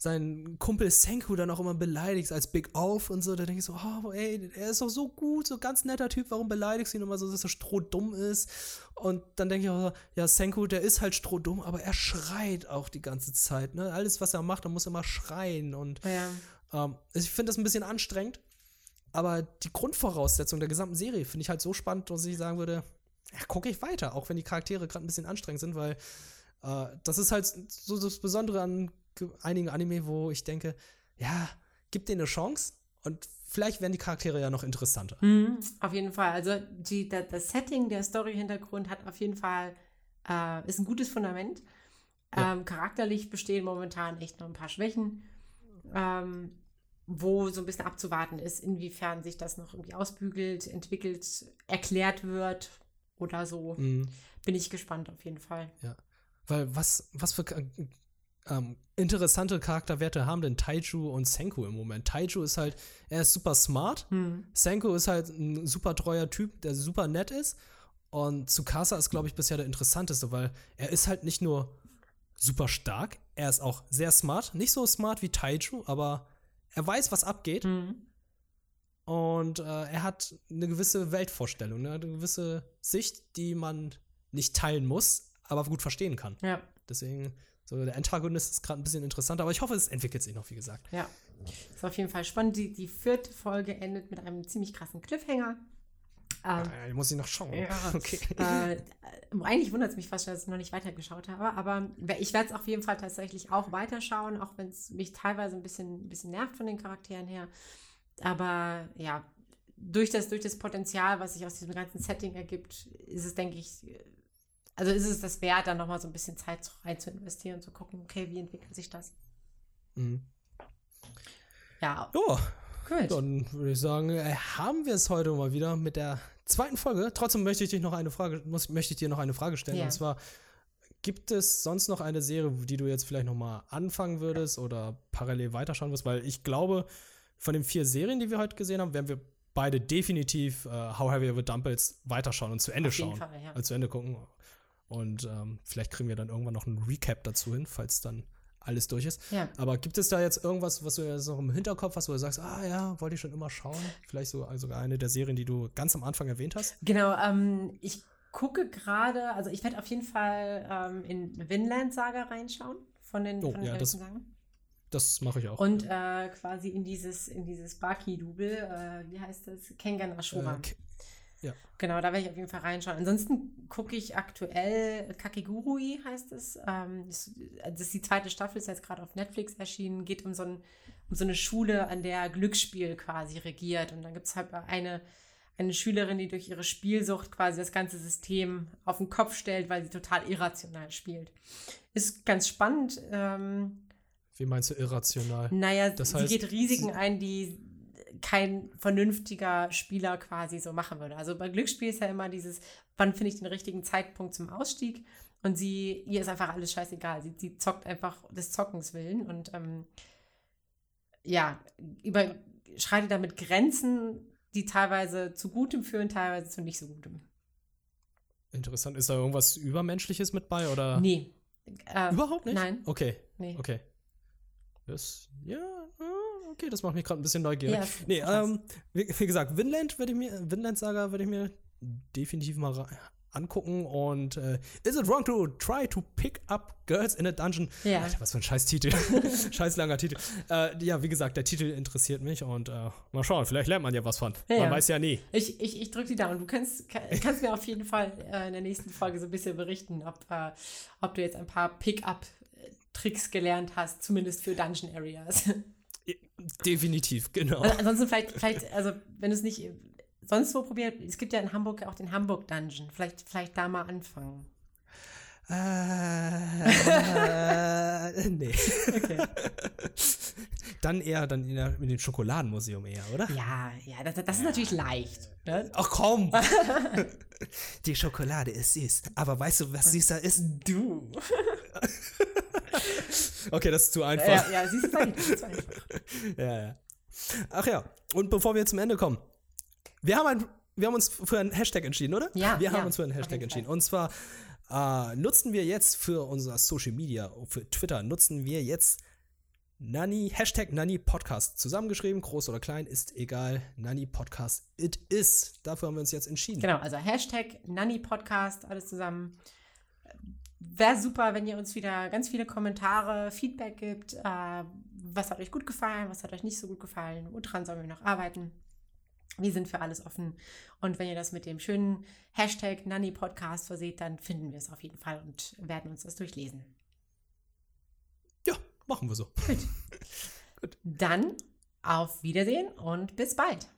sein Kumpel Senku dann auch immer beleidigt als Big Off und so. Da denke ich so, oh, ey, er ist doch so gut, so ganz netter Typ, warum beleidigst du ihn immer so, dass er strohdumm ist? Und dann denke ich auch, so, ja, Senku, der ist halt strohdumm, aber er schreit auch die ganze Zeit. Ne? Alles, was er macht, er muss immer schreien. Und Ja. ähm, ich finde das ein bisschen anstrengend. Aber die Grundvoraussetzung der gesamten Serie finde ich halt so spannend, dass ich sagen würde, ja, gucke ich weiter, auch wenn die Charaktere gerade ein bisschen anstrengend sind, weil äh, das ist halt so das Besondere an einigen Anime, wo ich denke, ja, gib denen eine Chance und vielleicht werden die Charaktere ja noch interessanter. Mhm, auf jeden Fall. Also die, da, das Setting, der Story-Hintergrund hat auf jeden Fall, äh, ist ein gutes Fundament. Ja. Ähm, charakterlich bestehen momentan echt noch ein paar Schwächen, ähm, wo so ein bisschen abzuwarten ist, inwiefern sich das noch irgendwie ausbügelt, entwickelt, erklärt wird oder so. Mhm. Bin ich gespannt auf jeden Fall. Weil was, was für ähm, interessante Charakterwerte haben denn Taiju und Senku im Moment? Taiju ist halt, er ist super smart. Hm. Senku ist halt ein super treuer Typ, der super nett ist. Und Tsukasa ist, glaube ich, bisher der interessanteste, weil er ist halt nicht nur super stark, er ist auch sehr smart. Nicht so smart wie Taiju, aber er weiß, was abgeht. Mhm. Und äh, er hat eine gewisse Weltvorstellung, ne? eine gewisse Sicht, die man nicht teilen muss, aber gut verstehen kann. Ja, Deswegen, so der Antagonist ist gerade ein bisschen interessanter, aber ich hoffe, es entwickelt sich noch, wie gesagt. ja. Ist auf jeden Fall spannend. Die, die vierte Folge endet mit einem ziemlich krassen Cliffhanger. Ähm, äh, muss ich noch schauen. Ja, okay. Äh, eigentlich wundert es mich fast, dass ich noch nicht weitergeschaut habe, aber ich werde es auf jeden Fall tatsächlich auch weiterschauen, auch wenn es mich teilweise ein bisschen, ein bisschen nervt von den Charakteren her. Aber ja, durch das, durch das Potenzial, was sich aus diesem ganzen Setting ergibt, ist es, denke ich, also ist es das wert, dann nochmal so ein bisschen Zeit rein zu investieren und zu gucken, okay, wie entwickelt sich das? Mhm. Ja. Ja. Gut. Dann würde ich sagen, äh, haben wir es heute mal wieder mit der zweiten Folge. Trotzdem möchte ich dich noch eine Frage, muss, möchte ich dir noch eine Frage stellen. Ja. Und zwar, gibt es sonst noch eine Serie, die du jetzt vielleicht nochmal anfangen würdest oder parallel weiterschauen wirst? Weil ich glaube, von den vier Serien, die wir heute gesehen haben, werden wir beide definitiv uh, How Heavy Ever Dumbbells weiterschauen und zu Ende schauen. Fall, ja. also zu Ende gucken. Und ähm, vielleicht kriegen wir dann irgendwann noch einen Recap dazu hin, falls dann alles durch ist. Ja. Aber gibt es da jetzt irgendwas, was du jetzt noch im Hinterkopf hast, wo du sagst, ah ja, wollte ich schon immer schauen? Vielleicht so, also sogar eine der Serien, die du ganz am Anfang erwähnt hast? Genau, ähm, ich gucke gerade, also ich werde auf jeden Fall ähm, in Vinland Saga reinschauen von den, oh, von den ja, das, das mache ich auch. Und äh, quasi in dieses, in dieses Baki-Double, äh, wie heißt das? Kengan Ashura. Äh, ja. Genau, da werde ich auf jeden Fall reinschauen. Ansonsten gucke ich aktuell Kakegurui heißt es. Ähm, das, das, ist die zweite Staffel, ist jetzt gerade auf Netflix erschienen. Geht um so, ein, um so eine Schule, an der Glücksspiel quasi regiert. Und dann gibt es halt eine, eine Schülerin, die durch ihre Spielsucht quasi das ganze System auf den Kopf stellt, weil sie total irrational spielt. Ist ganz spannend. Ähm, Wie meinst du irrational? Naja, das sie heißt, geht Risiken ein, die kein vernünftiger Spieler quasi so machen würde. Also bei Glücksspiel ist ja immer dieses, wann finde ich den richtigen Zeitpunkt zum Ausstieg? Und sie, ihr ist einfach alles scheißegal. Sie, sie zockt einfach des Zockens willen und ähm, ja, überschreitet damit Grenzen, die teilweise zu Gutem führen, teilweise zu nicht so Gutem. Interessant. Ist da irgendwas Übermenschliches mit bei oder? Nee. Äh, Überhaupt nicht? Nein. Okay. Nee. Okay. Das, ja, okay, das macht mich gerade ein bisschen neugierig. Ja, nee, ähm, wie, wie, gesagt, Vinland würde ich mir, Vinland Saga würde ich mir definitiv mal angucken und äh, Is it wrong to try to pick up girls in a dungeon? Ja. Alter, was für ein scheiß Titel. scheiß langer Titel. Äh, ja, wie gesagt, der Titel interessiert mich und äh, mal schauen, vielleicht lernt man ja was von. Ja, man weiß ja nie. Ich, ich, ich drücke die Daumen. Du kannst, kannst mir auf jeden Fall äh, in der nächsten Folge so ein bisschen berichten, ob, äh, ob du jetzt ein paar Pick-up-Tricks gelernt hast, zumindest für Dungeon Areas. Definitiv, genau. Also ansonsten vielleicht, vielleicht, also wenn du es nicht sonst wo probiert, es gibt ja in Hamburg auch den Hamburg Dungeon. Vielleicht, vielleicht da mal anfangen. Äh, äh, nee. Okay. Dann eher dann in, der, in dem Schokoladenmuseum eher, oder? Ja, ja, das, das ist natürlich leicht. Ne? Ach komm! Die Schokolade ist süß. Aber weißt du, was süßer ist? Du. okay, das ist zu einfach. Ja, ja siehst du, das ist zu einfach. ja, ja. Ach ja, und bevor wir zum Ende kommen, wir haben, ein, wir haben uns für einen Hashtag entschieden, oder? Ja. Wir haben ja, uns für einen Hashtag entschieden. Und zwar äh, nutzen wir jetzt für unser Social Media, für Twitter, nutzen wir jetzt Nani, Hashtag Nani Podcast. Zusammengeschrieben, groß oder klein, ist egal. Nani Podcast, it is. Dafür haben wir uns jetzt entschieden. Genau, also Hashtag Nani Podcast, alles zusammen. Wäre super, wenn ihr uns wieder ganz viele Kommentare, Feedback gibt. Äh, was hat euch gut gefallen, was hat euch nicht so gut gefallen, woran sollen wir noch arbeiten? Wir sind für alles offen. Und wenn ihr das mit dem schönen Hashtag Nanny Podcast verseht, dann finden wir es auf jeden Fall und werden uns das durchlesen. Ja, machen wir so. Gut. Gut. Dann auf Wiedersehen und bis bald.